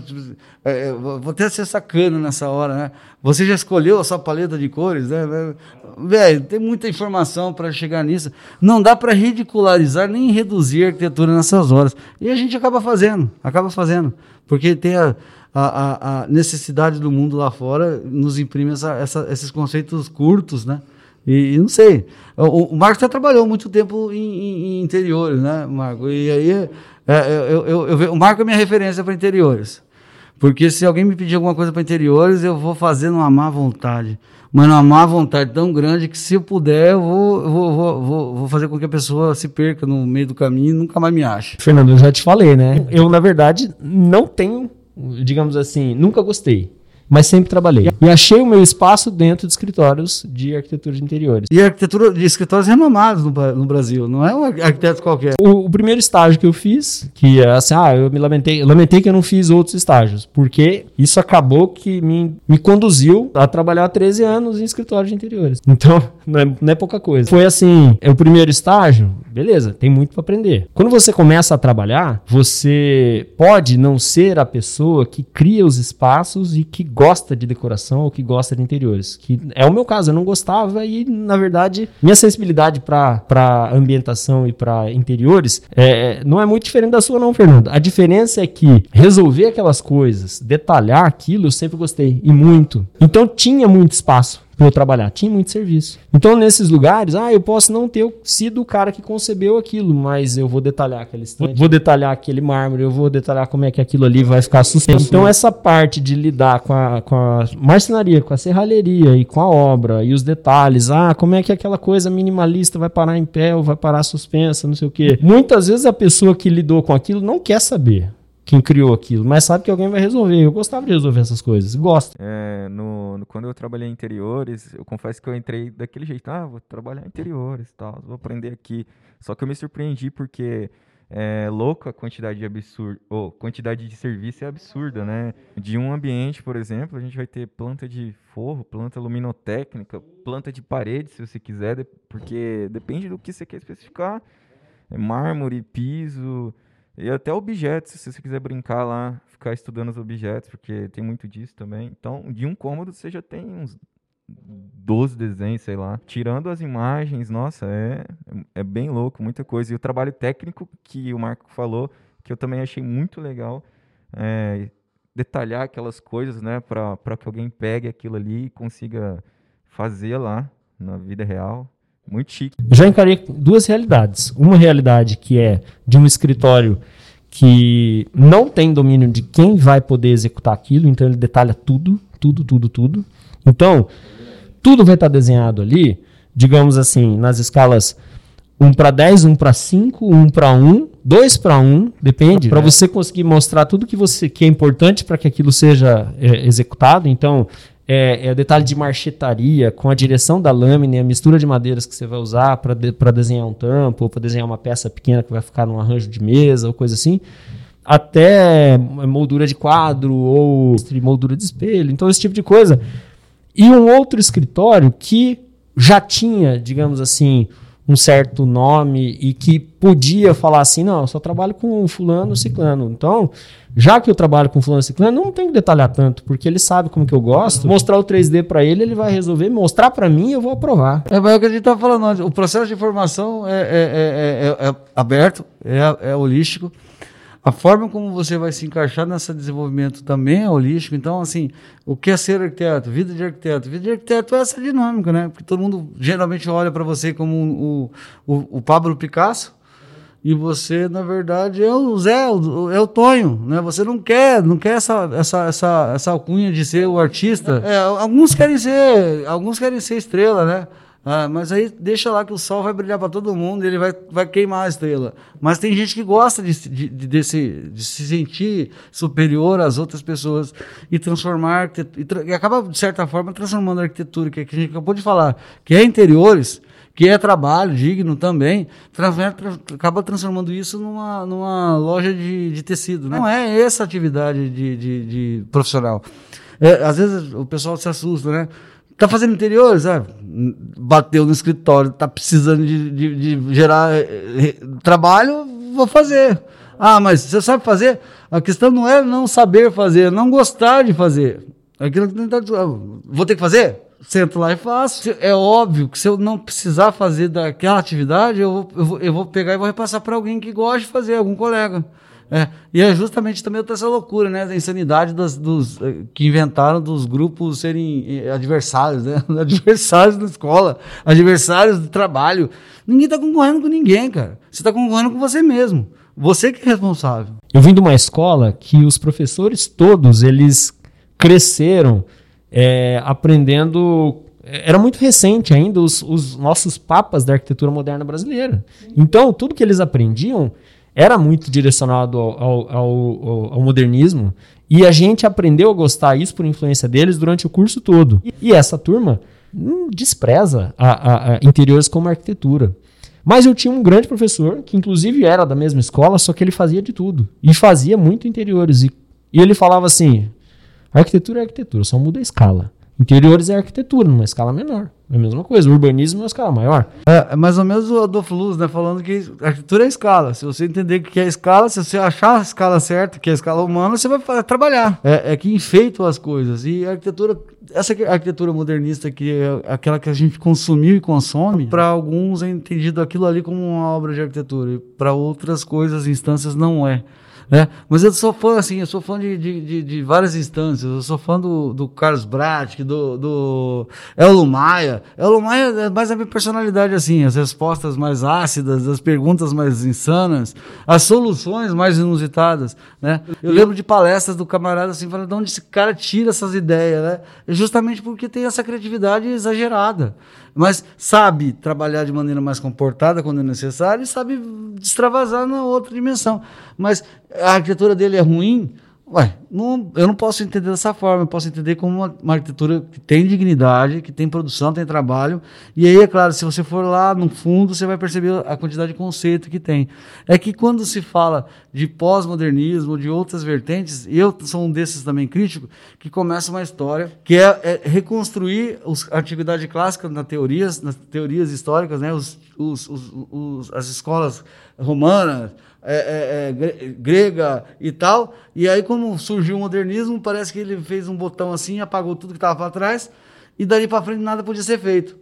É, é vou até ser sacana nessa hora, né? Você já escolheu a sua paleta de cores, né? Velho, tem muita informação para chegar nisso. Não dá para ridicularizar nem reduzir a arquitetura nessas horas. E a gente acaba fazendo, acaba fazendo. Porque tem a, a, a necessidade do mundo lá fora, nos imprime essa, essa, esses conceitos curtos, né? E, e não sei. O, o Marcos já trabalhou muito tempo em, em, em interiores, né, Marco? E aí, é, é eu, eu, eu, o Marco é minha referência para interiores. Porque se alguém me pedir alguma coisa para interiores, eu vou fazer numa má vontade. Mas numa má vontade tão grande que, se eu puder, eu vou, vou, vou, vou, fazer com que a pessoa se perca no meio do caminho e nunca mais me ache. Fernando, eu já te falei, né? Eu, na verdade, não tenho, digamos assim, nunca gostei mas sempre trabalhei. E achei o meu espaço dentro de escritórios de arquitetura de interiores. E arquitetura de escritórios renomados no, no Brasil, não é um arquiteto qualquer. O, o, primeiro estágio que eu fiz, que é assim, ah, eu me lamentei, lamentei que eu não fiz outros estágios, porque isso acabou que me, me conduziu a trabalhar 13 anos em escritório de interiores. Então, não é, não é pouca coisa. Foi assim, é o primeiro estágio, beleza, tem muito para aprender. Quando você começa a trabalhar, você pode não ser a pessoa que cria os espaços e que gosta de decoração ou que gosta de interiores. Que é o meu caso, eu não gostava e, na verdade, minha sensibilidade para ambientação e para interiores é, não é muito diferente da sua, não, Fernando. A diferença é que resolver aquelas coisas, detalhar aquilo, eu sempre gostei e muito. Então tinha muito espaço eu trabalhar. Tinha muito serviço. Então, nesses lugares, ah, eu posso não ter sido o cara que concebeu aquilo, mas eu vou detalhar aquele estante, vou detalhar aquele mármore, eu vou detalhar como é que aquilo ali vai ficar suspenso. Então, essa parte de lidar com a, com a marcenaria, com a serralheria e com a obra e os detalhes, ah, como é que aquela coisa minimalista vai parar em pé ou vai parar suspensa, não sei o quê. Muitas vezes a pessoa que lidou com aquilo não quer saber quem criou aquilo, mas sabe que alguém vai resolver. Eu gostava de resolver essas coisas, gosto. É, no, no, quando eu trabalhei em interiores, eu confesso que eu entrei daquele jeito, ah, vou trabalhar em interiores tal, vou aprender aqui. Só que eu me surpreendi porque é louco a quantidade de absurdo, ou quantidade de serviço é absurda, né? De um ambiente, por exemplo, a gente vai ter planta de forro, planta luminotécnica, planta de parede, se você quiser, porque depende do que você quer especificar. É mármore, piso, e até objetos, se você quiser brincar lá, ficar estudando os objetos, porque tem muito disso também. Então, de um cômodo você já tem uns 12 desenhos, sei lá. Tirando as imagens, nossa, é, é bem louco, muita coisa. E o trabalho técnico que o Marco falou, que eu também achei muito legal, é detalhar aquelas coisas, né, para que alguém pegue aquilo ali e consiga fazer lá na vida real. Muito chique. Já encarei duas realidades. Uma realidade que é de um escritório que não tem domínio de quem vai poder executar aquilo, então ele detalha tudo, tudo, tudo, tudo. Então, tudo vai estar desenhado ali, digamos assim, nas escalas 1 para 10, 1 para 5, 1 para 1, 2 para 1, depende, para você conseguir mostrar tudo que você que é importante para que aquilo seja é, executado. Então, é, é, o detalhe de marchetaria, com a direção da lâmina e a mistura de madeiras que você vai usar para de, desenhar um tampo, ou para desenhar uma peça pequena que vai ficar num arranjo de mesa, ou coisa assim, até moldura de quadro ou moldura de espelho. Então, esse tipo de coisa. E um outro escritório que já tinha, digamos assim, um certo nome e que podia falar assim, não, eu só trabalho com fulano, ciclano. Então, já que eu trabalho com fulano, ciclano, não tem que detalhar tanto, porque ele sabe como que eu gosto. Mostrar o 3D para ele, ele vai resolver. Mostrar para mim, eu vou aprovar. É, mas é o que a gente tá falando. O processo de informação é, é, é, é aberto, é, holístico. A forma como você vai se encaixar nesse desenvolvimento também é holístico. Então, assim, o que é ser arquiteto? Vida de arquiteto. Vida de arquiteto é essa dinâmica, né? Porque todo mundo geralmente olha para você como o, o, o Pablo Picasso e você, na verdade, é o Zé, é o Tonho, né? Você não quer, não quer essa, essa, essa, essa alcunha de ser o artista. É, alguns querem ser, alguns querem ser estrela, né? Ah, mas aí deixa lá que o sol vai brilhar para todo mundo ele vai, vai queimar a estrela. Mas tem gente que gosta de, de, de, desse, de se sentir superior às outras pessoas e transformar, e, tra e, acaba, de certa forma, transformando a arquitetura, que, é que a gente acabou de falar, que é interiores, que é trabalho digno também, tra acaba transformando isso numa, numa loja de, de tecido. Né? Não é essa atividade de, de, de profissional. É, às vezes o pessoal se assusta, né? Tá fazendo interiores? Ah, bateu no escritório, tá precisando de, de, de gerar eh, trabalho, vou fazer. Ah, mas você sabe fazer? A questão não é não saber fazer, não gostar de fazer. Aquilo que tá, vou ter que fazer? Sento lá e faço. É óbvio que se eu não precisar fazer daquela atividade, eu vou, eu vou, eu vou pegar e vou repassar para alguém que gosta de fazer, algum colega. É, e é justamente também essa loucura, né? A insanidade das, dos, eh, que inventaram dos grupos serem eh, adversários, né? Adversários da escola, adversários do trabalho. Ninguém está concorrendo com ninguém, cara. Você está concorrendo com você mesmo. Você que é responsável. Eu vim de uma escola que os professores todos, eles cresceram é, aprendendo era muito recente ainda os, os, nossos papas da arquitetura moderna brasileira. Então, tudo que eles aprendiam era muito direcionado ao, ao, ao, ao, modernismo e a gente aprendeu a gostar isso por influência deles durante o curso todo. E, essa turma hum, despreza a, a, a interiores como arquitetura. Mas eu tinha um grande professor, que inclusive era da mesma escola, só que ele fazia de tudo. E fazia muito interiores. E, e ele falava assim: arquitetura é arquitetura, só muda a escala. Interiores é arquitetura, numa escala menor. É a mesma coisa, urbanismo é uma escala maior. É, é mais ou menos o Adolfo Luz, né? Falando que arquitetura é escala. Se você entender o que é escala, se você achar a escala certa, que é a escala humana, você vai trabalhar. É, é que enfeitam as coisas. E a arquitetura, essa arquitetura modernista, que é aquela que a gente consumiu e consome, para alguns é entendido aquilo ali como uma obra de arquitetura. E para outras coisas, instâncias, não é. Né? Mas eu sou fã, assim, eu sou fã de, de, de, várias instâncias. Eu sou fã do, do Carlos Bratic, do, do Elmo Maia. Elmo Maia é mais a minha personalidade, assim, as respostas mais ácidas, as perguntas mais insanas, as soluções mais inusitadas, né? Eu lembro de palestras do camarada, assim, falando de onde esse cara tira essas ideias, né? É justamente porque tem essa criatividade exagerada mas sabe trabalhar de maneira mais comportada quando é necessário e sabe extravasar na outra dimensão. Mas a arquitetura dele é ruim, Ué, não, eu não posso entender dessa forma, eu posso entender como uma, uma, arquitetura que tem dignidade, que tem produção, tem trabalho. E aí, é claro, se você for lá no fundo, você vai perceber a quantidade de conceito que tem. É que quando se fala de pós-modernismo, de outras vertentes, eu sou um desses também crítico, que começa uma história que é, é reconstruir os, a atividade clássica na teorias, nas teorias históricas, né, os, os, os, as escolas romanas é, é, é grega e tal. E aí, como surgiu o modernismo, parece que ele fez um botão assim, apagou tudo que estava para trás, e dali para frente nada podia ser feito.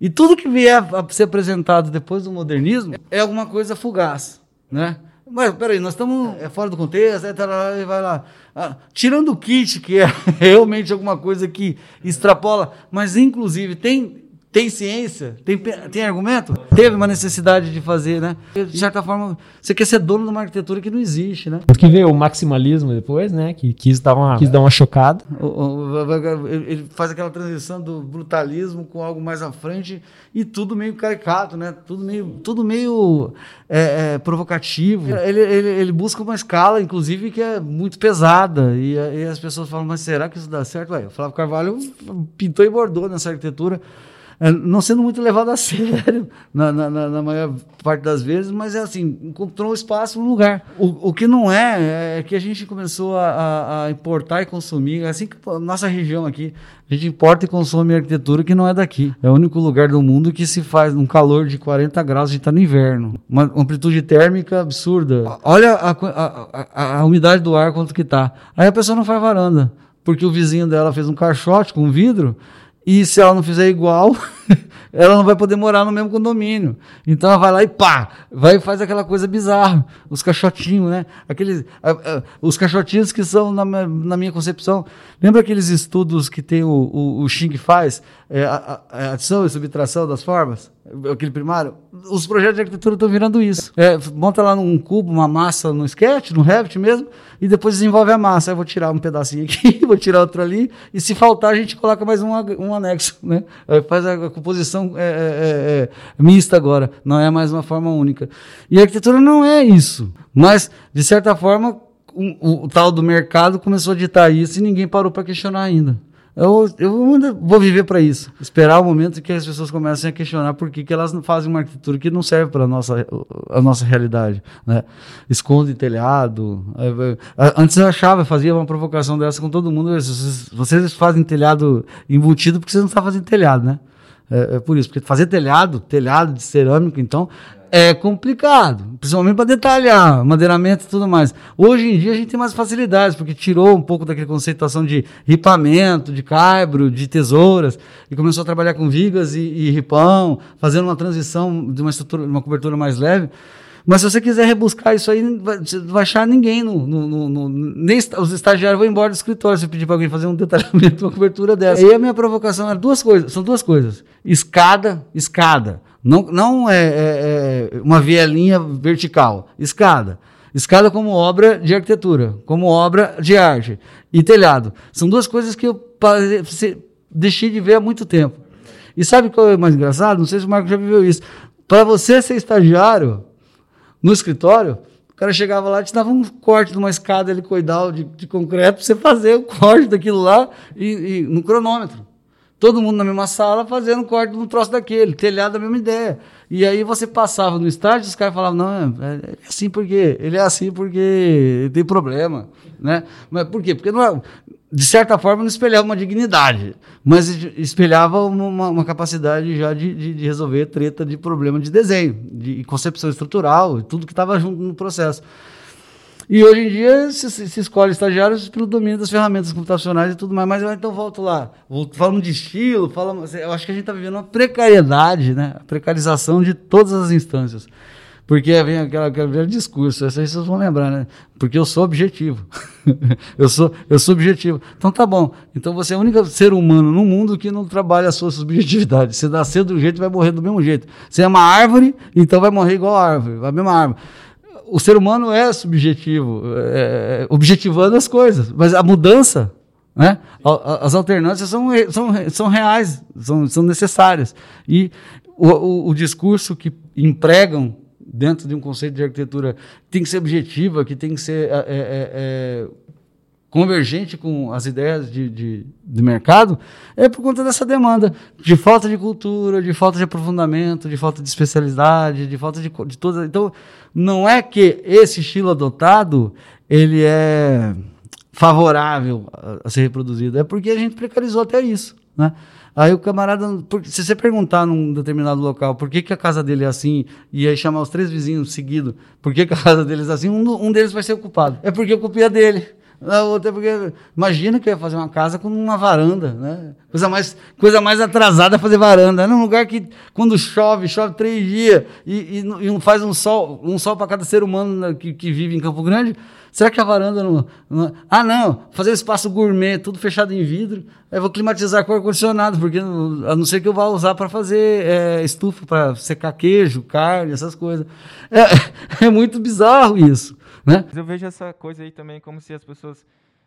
E tudo que vier a ser apresentado depois do modernismo é alguma coisa fugaz, né? Mas peraí, nós estamos é, fora do contexto, é, tarará, vai lá. Ah, tirando o kit, que é realmente alguma coisa que extrapola, mas inclusive tem tem ciência? Tem, tem argumento? Teve uma necessidade de fazer, né? De certa forma, você quer ser dono de uma arquitetura que não existe, né? Porque veio o maximalismo depois, né? Que quis dar uma, quis dar uma chocada. Ele faz aquela transição do brutalismo com algo mais à frente e tudo meio caricato, né? Tudo meio, tudo meio é, é, provocativo. Ele, ele, ele, busca uma escala, inclusive, que é muito pesada. E, e as pessoas falam, mas será que isso dá certo? Ué, o Flávio Carvalho pintou e bordou nessa arquitetura não sendo muito levado a sério na, na, na, maior parte das vezes, mas é assim, encontrou espaço no lugar. O, o que não é, é que a gente começou a, a importar e consumir, assim que nossa região aqui, a gente importa e consome arquitetura que não é daqui. É o único lugar do mundo que se faz um calor de 40 graus, a gente está no inverno. Uma amplitude térmica absurda. Olha a, a, a, a umidade do ar quanto que tá. Aí a pessoa não faz varanda, porque o vizinho dela fez um caixote com vidro, e se ela não fizer igual, ela não vai poder morar no mesmo condomínio. Então ela vai lá e pá, vai e faz aquela coisa bizarra. Os caixotinhos, né? Aqueles, os caixotinhos que são, na, na, minha concepção, lembra aqueles estudos que tem o, o, o Xing faz? É, a, a, adição e subtração das formas? Aquele primário? Os projetos de arquitetura estão virando isso. É, monta lá num cubo, uma massa no sketch, no Revit mesmo, e depois desenvolve a massa. Aí vou tirar um pedacinho aqui, vou tirar outro ali, e se faltar, a gente coloca mais um, um anexo. Né? Aí faz a, a composição é, é, é, é, mista agora, não é mais uma forma única. E a arquitetura não é isso. Mas, de certa forma, o, o tal do mercado começou a ditar isso e ninguém parou para questionar ainda. Eu, eu vou viver para isso. Esperar o momento que as pessoas comecem a questionar por que, que elas fazem uma arquitetura que não serve para a nossa, a nossa realidade. Né? Esconde telhado. Antes eu achava, fazia uma provocação dessa com todo mundo. Vocês, vocês fazem telhado embutido porque vocês não estão fazendo telhado, né? É, é, por isso, porque fazer telhado, telhado de cerâmica, então, é complicado, principalmente para detalhar, madeiramento e tudo mais. Hoje em dia a gente tem mais facilidades, porque tirou um pouco daquela conceituação de ripamento, de caibro, de tesouras, e começou a trabalhar com vigas e, e ripão, fazendo uma transição de uma estrutura, uma cobertura mais leve. Mas se você quiser rebuscar isso aí, não vai, vai achar ninguém. No, no, no, nem os estagiários vão embora do escritório se pedir para alguém fazer um detalhamento, uma cobertura dessa. E a minha provocação era duas coisas, são duas coisas. Escada, escada. Não, não é, é, é uma vielinha vertical, escada. Escada como obra de arquitetura, como obra de arte. E telhado. São duas coisas que eu deixei de ver há muito tempo. E sabe que é mais engraçado? Não sei se o Marco já viveu isso. Para você ser estagiário no escritório, o cara chegava lá e te dava um corte de uma escada helicoidal de, de concreto para você fazer o corte daquilo lá e, e no cronômetro todo mundo na mesma sala fazendo corte um troço daquele, telhado da mesma ideia. E aí você passava no estádio, os caras falavam, não, é, é assim porque ele é assim porque tem problema, né? Mas por quê? Porque não é, de certa forma não espelhava uma dignidade, mas espelhava uma, uma capacidade já de, de, de, resolver treta de problema de desenho, de concepção estrutural, tudo que estava junto no processo. E hoje em dia se, se escolhe estagiários pelo domínio das ferramentas computacionais e tudo mais. Mas então volto lá. Falamos de estilo, falamos, eu acho que a gente está vivendo uma precariedade, né? A precarização de todas as instâncias. Porque vem aquela, aquele discurso, essa aí vocês vão lembrar, né? Porque eu sou objetivo. eu, sou, eu sou objetivo. Então tá bom. Então você é o único ser humano no mundo que não trabalha a sua subjetividade. Você nasceu do jeito vai morrer do mesmo jeito. Você é uma árvore, então vai morrer igual a árvore, a mesma árvore o ser humano é subjetivo, é, é, objetivando as coisas, mas a mudança, né? as alternâncias são, são, são reais, são, são necessárias. E o, o, o discurso que empregam dentro de um conceito de arquitetura tem que ser objetiva, que tem que ser é, é, é convergente com as ideias de, de, de, mercado, é por conta dessa demanda de falta de cultura, de falta de aprofundamento, de falta de especialidade, de falta de, de toda. Então, não é que esse estilo adotado ele é favorável a, a ser reproduzido, é porque a gente precarizou até isso, né? Aí o camarada, se você perguntar num determinado local por que, que a casa dele é assim, e aí chamar os três vizinhos seguidos, por que, que a casa deles é assim, um, um deles vai ser ocupado. É porque a culpa é dele. A outra porque imagina que eu ia fazer uma casa com uma varanda, né? Coisa mais, coisa mais atrasada é fazer varanda. É num lugar que quando chove, chove três dias e, e, e faz um sol, um sol para cada ser humano né, que, que vive em Campo Grande. Será que a varanda não, não, Ah, não, fazer espaço gourmet, tudo fechado em vidro. Aí vou climatizar com ar-condicionado, porque a não ser que eu vá usar para fazer é, estufa, para secar queijo, carne, essas coisas. É, é muito bizarro isso. Né? Mas eu vejo essa coisa aí também como se as pessoas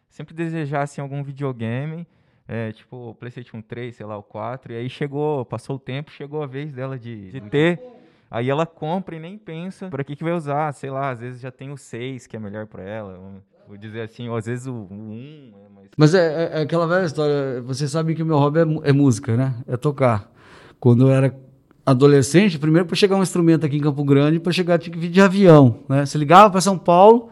sempre desejassem algum videogame, é, tipo o PlayStation 3, sei lá, o 4, e aí chegou, passou o tempo, chegou a vez dela de, de ter. Aí ela compra e nem pensa para que, que vai usar, sei lá, às vezes já tem o 6 que é melhor para ela. Vou dizer assim, ou às vezes o 1. É mais... Mas é, é, é, aquela velha história. Você sabe que o meu hobby é, é música, né? É tocar. Quando eu era adolescente, primeiro para chegar um instrumento aqui em Campo Grande, para chegar tinha que vir de avião, né? Você ligava para São Paulo,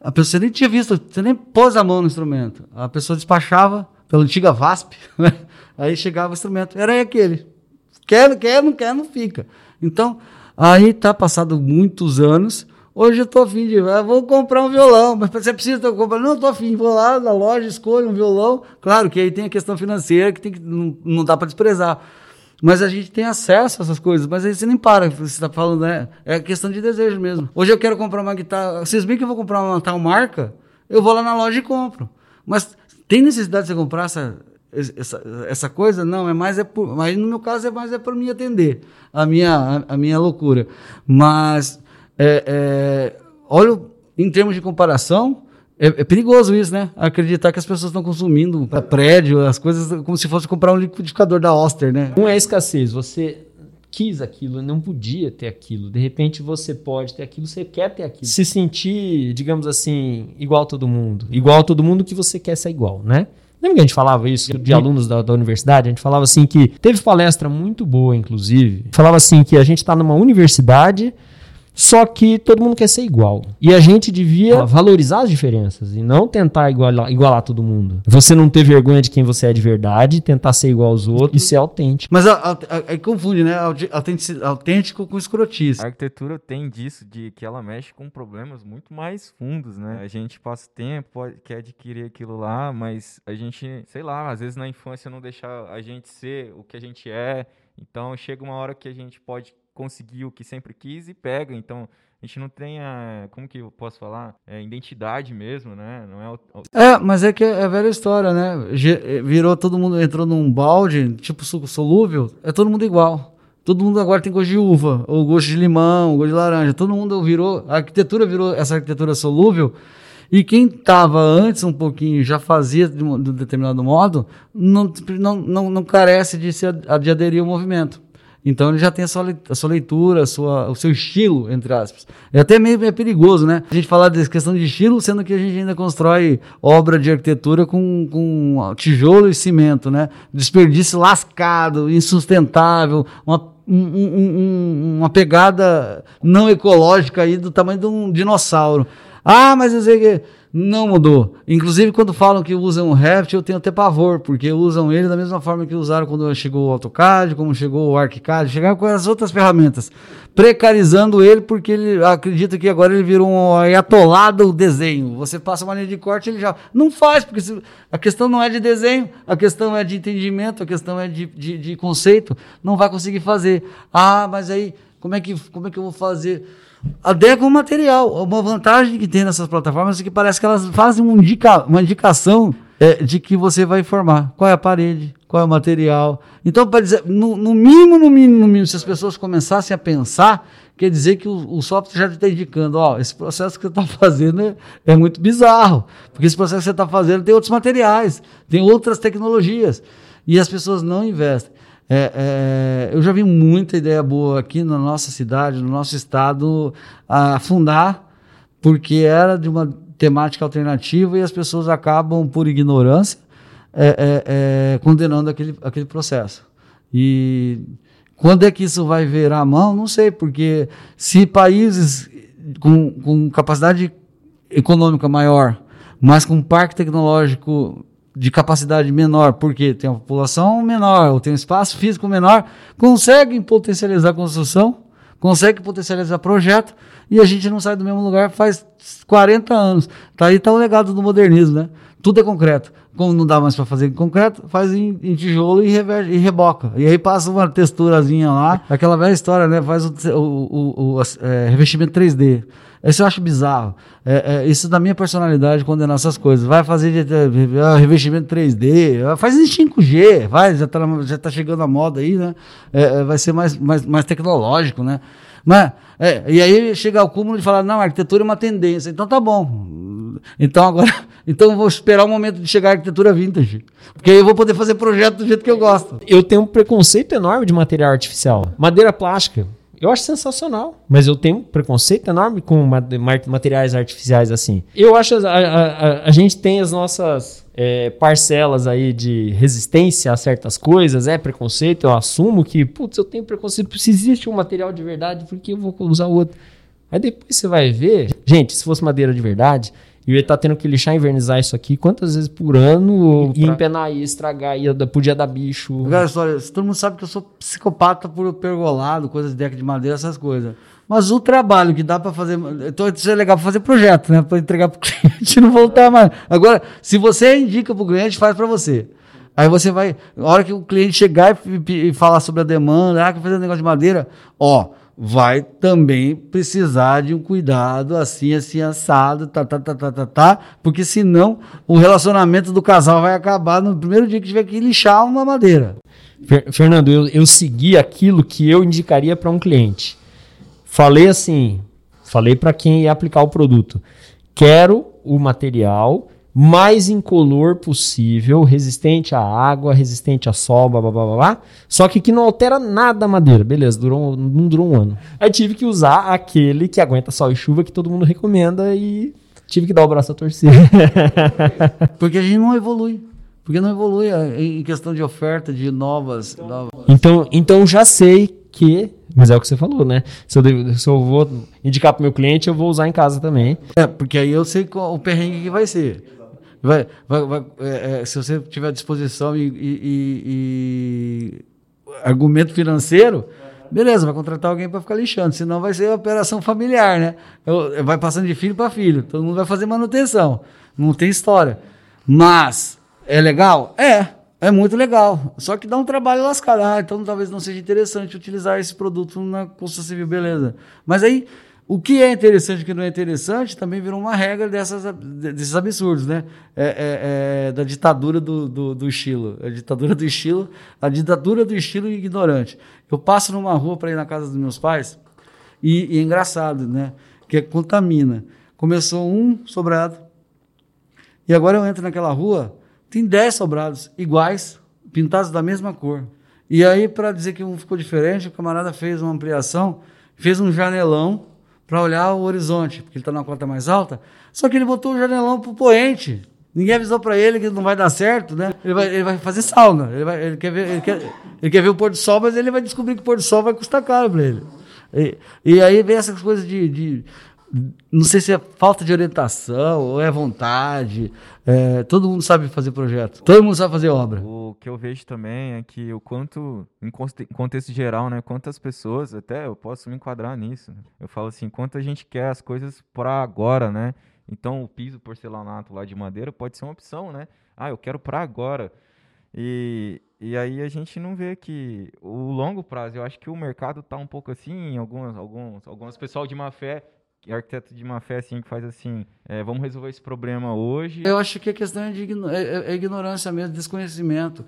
a pessoa nem tinha visto, você nem pôs a mão no instrumento. A pessoa despachava pela antiga VASP, né? Aí chegava o instrumento, era aquele. Quer, quer, não quer, não fica. Então, aí tá passado muitos anos, Hoje eu tô afim de, ah, vou comprar um violão, mas você precisa comprar, não, tô afim, vou lá na loja, escolho um violão. Claro que aí tem a questão financeira que, tem que não, não dá para desprezar. Mas a gente tem acesso a essas coisas, mas aí você nem para, você está falando, né? É questão de desejo mesmo. Hoje eu quero comprar uma guitarra, vocês viram que eu vou comprar uma tal marca? Eu vou lá na loja e compro. Mas tem necessidade de você comprar essa, essa, essa coisa? Não, é mais é por, mas no meu caso é mais é para me atender a minha, a, a, minha loucura. Mas é, é, olha, em termos de comparação, é, é, perigoso isso, né? Acreditar que as pessoas estão consumindo prédio, as coisas como se fosse comprar um liquidificador da Oster, né? Não é escassez, você quis aquilo, não podia ter aquilo. De repente você pode ter aquilo, você quer ter aquilo. Se sentir, digamos assim, igual a todo mundo. Igual a todo mundo que você quer ser igual, né? Lembra que a gente falava isso de alunos da, da, universidade? A gente falava assim que teve palestra muito boa, inclusive. Falava assim que a gente está numa universidade só que todo mundo quer ser igual. E a gente devia valorizar as diferenças e não tentar igualar, igualar todo mundo. Você não ter vergonha de quem você é de verdade, tentar ser igual aos outros e ser autêntico. Mas aí confunde, né? Autêntico com escrotice. A arquitetura tem disso, de que ela mexe com problemas muito mais fundos, né? A gente passa tempo, quer adquirir aquilo lá, mas a gente, sei lá, às vezes na infância não deixar a gente ser o que a gente é. Então chega uma hora que a gente pode conseguir o que sempre quis e pega. Então, a gente não tem a, como que eu posso falar? É identidade mesmo, né? Não é, o, é mas é que é velha história, né? Virou todo mundo, entrou num balde, tipo suco solúvel, é todo mundo igual. Todo mundo agora tem gosto de uva, ou gosto de limão, ou gosto de laranja. Todo mundo virou, a arquitetura virou essa arquitetura solúvel. E quem estava antes um pouquinho, já fazia de um, de um determinado modo, não, não, não, não carece de, se, de aderir ao movimento. Então ele já tem a sua, a sua leitura, a sua, o seu estilo, entre aspas. É até meio é perigoso, né? A gente falar dessa questão de estilo, sendo que a gente ainda constrói obra de arquitetura com, com tijolo e cimento, né? Desperdício lascado, insustentável, uma, um, um, uma pegada não ecológica aí do tamanho de um dinossauro. Ah, mas eu sei que não mudou. Inclusive, quando falam que usam o Revit, eu tenho até pavor, porque usam ele da mesma forma que usaram quando chegou o AutoCAD, como chegou o ArchiCAD, chegaram com as outras ferramentas, precarizando ele porque ele acredita que agora ele virou um atolado desenho. Você passa uma linha de corte, ele já não faz, porque a questão não é de desenho, a questão é de entendimento, a questão é de, de, de conceito, não vai conseguir fazer. Ah, mas aí, como é que, como é que eu vou fazer? Adequa o material. Uma vantagem que tem nessas plataformas é que parece que elas fazem uma, indica, uma indicação é, de que você vai informar qual é a parede, qual é o material. Então, para dizer, no, no, mínimo, no mínimo, no mínimo, se as pessoas começassem a pensar, quer dizer que o, o software já está indicando, ó, esse processo que você está fazendo é, é, muito bizarro, porque esse processo que você está fazendo tem outros materiais, tem outras tecnologias, e as pessoas não investem. É, é, eu já vi muita ideia boa aqui na nossa cidade, no nosso estado, afundar, porque era de uma temática alternativa e as pessoas acabam, por ignorância, é, é, é condenando aquele, aquele processo. E quando é que isso vai virar a mão? Não sei, porque se países com, com capacidade econômica maior, mas com parque tecnológico de capacidade menor, porque tem uma população menor, ou tem um espaço físico menor, conseguem potencializar a construção, conseguem potencializar projeto, e a gente não sai do mesmo lugar faz 40 anos. Tá aí tá o legado do modernismo, né? Tudo é concreto. Como não dá mais para fazer em concreto, faz em, em tijolo e, reverge, e, reboca. E aí passa uma texturazinha lá, aquela velha história, né? Faz o, o, o, o é, revestimento 3D. Isso eu acho bizarro. É, é, isso da minha personalidade condenar essas coisas. Vai fazer de, revestimento 3D, faz em 5G, vai, já está já tá chegando a moda aí, né? É, é, vai ser mais, mais, mais tecnológico, né? Mas, é, e aí chega ao cúmulo de falar, não, arquitetura é uma tendência. Então tá bom. Então agora, então vou esperar o momento de chegar a arquitetura vintage. Porque aí eu vou poder fazer projeto do jeito que eu gosto. Eu tenho um preconceito enorme de material artificial. Madeira plástica. Eu acho sensacional, mas eu tenho um preconceito enorme com materiais artificiais assim. Eu acho a, a, a, gente tem as nossas é, parcelas aí de resistência a certas coisas, é preconceito, eu assumo que, putz, eu tenho preconceito, se existe um material de verdade, por que eu vou usar outro? Aí depois você vai ver, gente, se fosse madeira de verdade, eu ia estar tá tendo que lixar e invernizar isso aqui quantas vezes por ano e pra... empenar e estragar, ia, podia dar bicho. Cara, história, todo mundo sabe que eu sou psicopata por pergolado, coisas de deck de madeira, essas coisas. Mas o trabalho que dá para fazer. Então, isso é legal para fazer projeto, né? Para entregar para o cliente não voltar mais. Agora, se você indica para o cliente, faz para você. Aí você vai, na hora que o cliente chegar e, e falar sobre a demanda, ah, quer fazer um negócio de madeira, ó, vai também precisar de um cuidado assim, assim, assado, tá, tá, tá, tá, tá, tá, porque senão o relacionamento do casal vai acabar no primeiro dia que tiver que lixar uma madeira. Fernando, eu, eu segui aquilo que eu indicaria para um cliente. Falei assim, falei para quem ia aplicar o produto. Quero o material mais incolor possível, resistente à água, resistente a sol, blá, blá, blá, blá, só que que não altera nada a madeira. Beleza, durou, não durou um ano. Aí tive que usar aquele que aguenta sol e chuva que todo mundo recomenda e tive que dar o braço a torcer. Porque a gente não evolui. Porque não evolui em questão de oferta de novas. novas... Então, então já sei que. Mas é o que você falou, né? Se eu, devo, se eu vou indicar para o meu cliente, eu vou usar em casa também. É, porque aí eu sei qual, o perrengue que vai ser. Vai, vai, vai é, é, se você tiver disposição e, e, e, argumento financeiro, beleza, vai contratar alguém para ficar lixando, senão vai ser operação familiar, né? Vai passando de filho para filho, todo mundo vai fazer manutenção, não tem história. Mas é legal? É, é muito legal. Só que dá um trabalho lascado. Ah, então talvez não seja interessante utilizar esse produto na construção civil, beleza. Mas aí o que é interessante e o que não é interessante também virou uma regra dessas, desses absurdos, né? É, é, é da ditadura do, do, do, estilo. A ditadura do estilo, a ditadura do estilo ignorante. Eu passo numa rua para ir na casa dos meus pais e, e é engraçado, né? Que contamina. Começou um sobrado e agora eu entro naquela rua, tem dez sobrados iguais, pintados da mesma cor. E aí, para dizer que um ficou diferente, o camarada fez uma ampliação, fez um janelão para olhar o horizonte, porque ele está na cota mais alta. Só que ele botou o janelão para o poente. Ninguém avisou para ele que não vai dar certo, né? Ele vai, ele vai fazer sauna. Ele, vai, ele, quer ver, ele, quer, ele quer ver o pôr do sol, mas ele vai descobrir que o pôr do sol vai custar caro para ele. E, e, aí vem essas coisas de, de, Não sei se é falta de orientação ou é vontade. É, todo mundo sabe fazer projeto. Todo mundo sabe fazer obra. O que eu vejo também é que o quanto, em contexto geral, né? Quantas pessoas, até eu posso me enquadrar nisso. Né? Eu falo assim, quanto a gente quer as coisas para agora, né? Então o piso porcelanato lá de madeira pode ser uma opção, né? Ah, eu quero para agora. E, e aí a gente não vê que o longo prazo, eu acho que o mercado está um pouco assim, alguns, alguns, algumas pessoal de má fé arquiteto de má fé assim que faz assim, é, vamos resolver esse problema hoje. Eu acho que a questão é, de igno é, é, é ignorância mesmo, desconhecimento.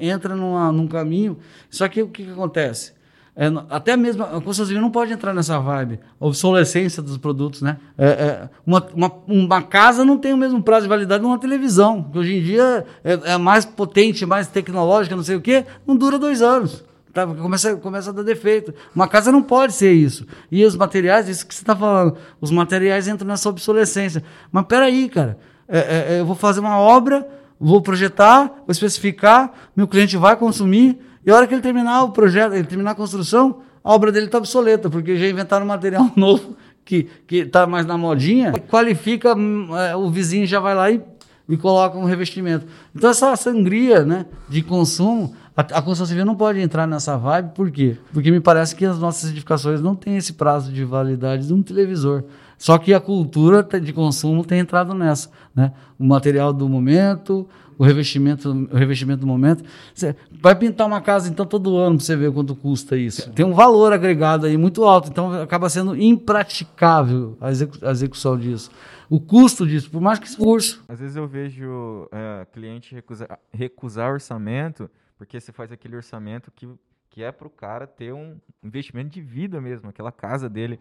Entra numa, num caminho. Só que o que, que acontece? É, até mesmo a civil não pode entrar nessa vibe, obsolescência dos produtos, né? É, uma, uma, uma, casa não tem o mesmo prazo de validade de uma televisão, que hoje em dia é, é mais potente, mais tecnológica, não sei o quê, não dura dois anos. Tá? Começa, começa a dar defeito. Uma casa não pode ser isso. E os materiais, isso que você está falando, os materiais entram nessa obsolescência. Mas peraí, cara, é, é, é, eu vou fazer uma obra, vou projetar, vou especificar, meu cliente vai consumir, e a hora que ele terminar o projeto, ele terminar a construção, a obra dele está obsoleta, porque já inventaram um material novo que está mais na modinha, qualifica, hum, é, o vizinho já vai lá e, e coloca um revestimento. Então essa sangria né, de consumo a, a construção civil não pode entrar nessa vibe, por quê? Porque me parece que as nossas edificações não têm esse prazo de validade de um televisor. Só que a cultura de consumo tem entrado nessa. Né? O material do momento, o revestimento, o revestimento do momento. Você vai pintar uma casa, então, todo ano para você ver quanto custa isso. Tem um valor agregado aí muito alto, então acaba sendo impraticável a, execu a execução disso. O custo disso, por mais que curso. Às vezes eu vejo é, cliente recusar, recusar orçamento porque você faz aquele orçamento que, que é para o cara ter um investimento de vida mesmo, aquela casa dele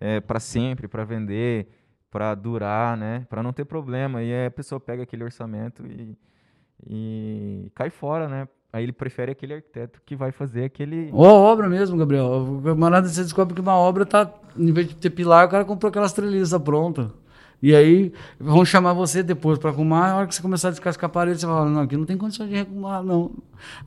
é, para sempre, para vender, para durar, né? Para não ter problema. E aí a pessoa pega aquele orçamento e, e cai fora, né? Aí ele prefere aquele arquiteto que vai fazer aquele. Ou obra mesmo, Gabriel. Camarada você descobre que uma obra tá, em vez de ter pilar, o cara comprou aquelas treliças pronta. E aí vão chamar você depois para arrumar. A hora que você começar a descascar a parede, você vai falar: não, aqui não tem condição de arrumar, não.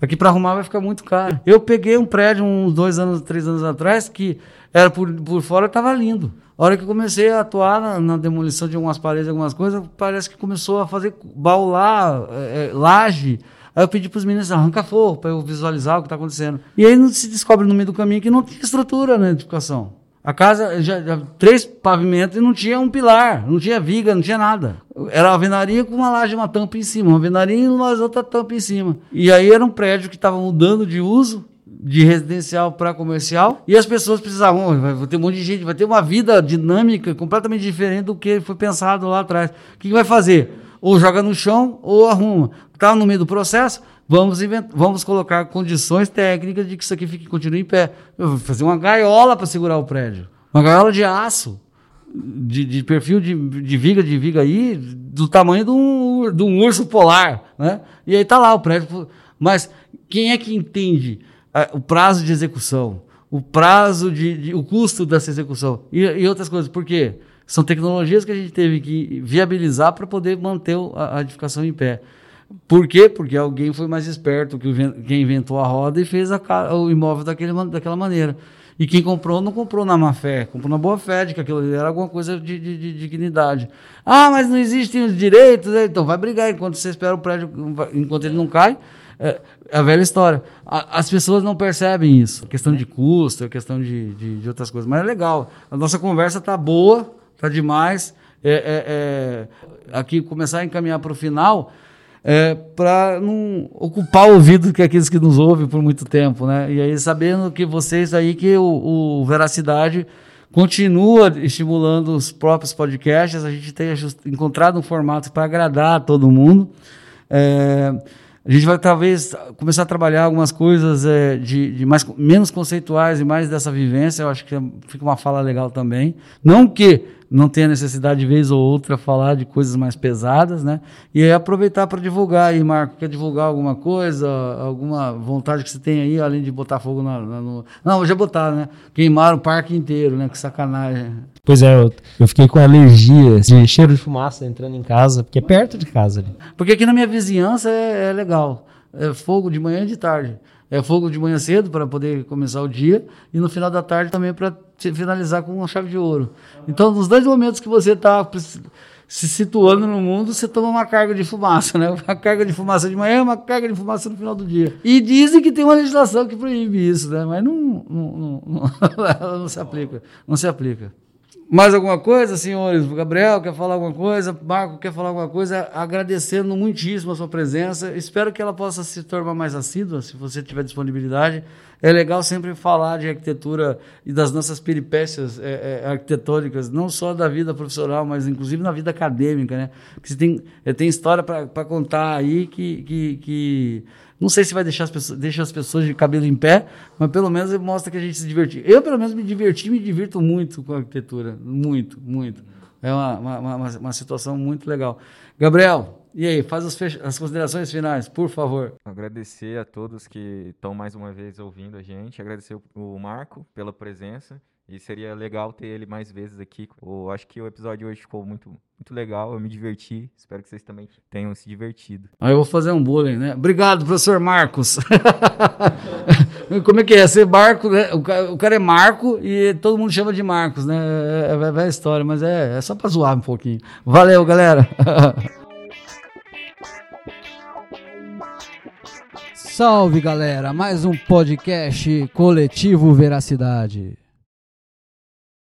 Aqui para arrumar vai ficar muito caro. Eu peguei um prédio uns dois anos, três anos atrás, que era por, por fora estava lindo. A hora que comecei a atuar na, na, demolição de algumas paredes, algumas coisas, parece que começou a fazer baular, é, laje. Aí eu pedi para os meninos, arranca fogo, para eu visualizar o que está acontecendo. E aí se descobre no meio do caminho que não tem estrutura na edificação. A casa, já, já, três pavimentos e não tinha um pilar, não tinha viga, não tinha nada. Era uma alvenaria com uma laje, uma tampa em cima, uma alvenaria e umas outra tampa em cima. E aí era um prédio que estava mudando de uso, de residencial para comercial, e as pessoas precisavam, vai ter um monte de gente, vai ter uma vida dinâmica completamente diferente do que foi pensado lá atrás. O que, que vai fazer? Ou joga no chão ou arruma. Está no meio do processo, vamos, invent- vamos colocar condições técnicas de que isso aqui fique, continue em pé. Eu vou fazer uma gaiola para segurar o prédio. Uma gaiola de aço de, de perfil de, de viga de viga aí do tamanho de um, de um urso polar, né? E aí tá lá o prédio. Mas quem é que entende ah, o prazo de execução, o prazo de, de- o custo dessa execução e, e outras coisas? Por quê? São tecnologias que a gente teve que viabilizar para poder manter a edificação em pé. Por quê? Porque alguém foi mais esperto que quem inventou a roda e fez a o imóvel daquele, daquela maneira. E quem comprou não comprou na má fé, comprou na boa fé de que aquilo era alguma coisa de, de- de dignidade. Ah, mas não existem os direitos, né? então vai brigar enquanto você espera o prédio, enquanto ele não cai. É é a velha história. A- as pessoas não percebem isso. Questão de custo, é questão de, de, de outras coisas. Mas é legal. A nossa conversa tá boa, tá demais. É, é- é, aqui começar a encaminhar para o final é, para não ocupar o ouvido que aqueles que nos ouvem por muito tempo, né? E aí sabendo que vocês aí que o, o Veracidade continua estimulando os próprios podcasts, a gente tem encontrado um formato para agradar todo mundo. É, a gente vai talvez começar a trabalhar algumas coisas é, de, de mais, menos conceituais e mais dessa vivência. Eu acho que fica uma fala legal também. Não que não tenha necessidade de vez ou outra falar de coisas mais pesadas, né? E aí aproveitar para divulgar aí, Marco. Quer divulgar alguma coisa, alguma vontade que você tem aí, além de botar fogo na, na- no. Não, já botaram, né? Queimaram o parque inteiro, né? Que sacanagem. Pois é, eu, eu fiquei com alergia de cheiro de fumaça entrando em casa, porque é perto de casa ali. Porque aqui na minha vizinhança é, é legal. É fogo de manhã e de tarde. É fogo de manhã cedo para poder começar o dia e no final da tarde também para finalizar com uma chave de ouro. Então, nos dois momentos que você está se situando no mundo, você toma uma carga de fumaça, né? Uma carga de fumaça de manhã, uma carga de fumaça no final do dia. E dizem que tem uma legislação que proíbe isso, né? Mas não, não, não, não, não se aplica. Não se aplica. Mais alguma coisa, senhores? O Gabriel quer falar alguma coisa? Marco quer falar alguma coisa? Agradecendo muitíssimo a sua presença. Espero que ela possa se tornar mais assídua, se você tiver disponibilidade. É legal sempre falar de arquitetura e das nossas peripécias é, é, arquitetônicas, não só da vida profissional, mas inclusive na vida acadêmica, né? Que você tem, é, tem história para contar aí que, que, que não sei se vai deixar as pessoas, deixa as pessoas de cabelo em pé, mas pelo menos mostra que a gente se divertiu. Eu, pelo menos, me diverti me divirto muito com a arquitetura. Muito, muito. É uma, uma, uma, uma situação muito legal. Gabriel, e aí, faz as, as considerações finais, por favor. Agradecer a todos que estão mais uma vez ouvindo a gente. Agradecer o- o Marco pela presença. E seria legal ter ele mais vezes aqui. Eu acho que o episódio de hoje ficou muito, muito legal. Eu me diverti. Espero que vocês também tenham se divertido. Aí eu vou fazer um bullying, né? Obrigado, professor Marcos. Como é que é? Ser Marco, né? O ca- o cara é Marco e todo mundo chama de Marcos, né? É, é, é velha história, mas é, é só pra zoar um pouquinho. Valeu, galera. Salve galera, mais um podcast coletivo Veracidade.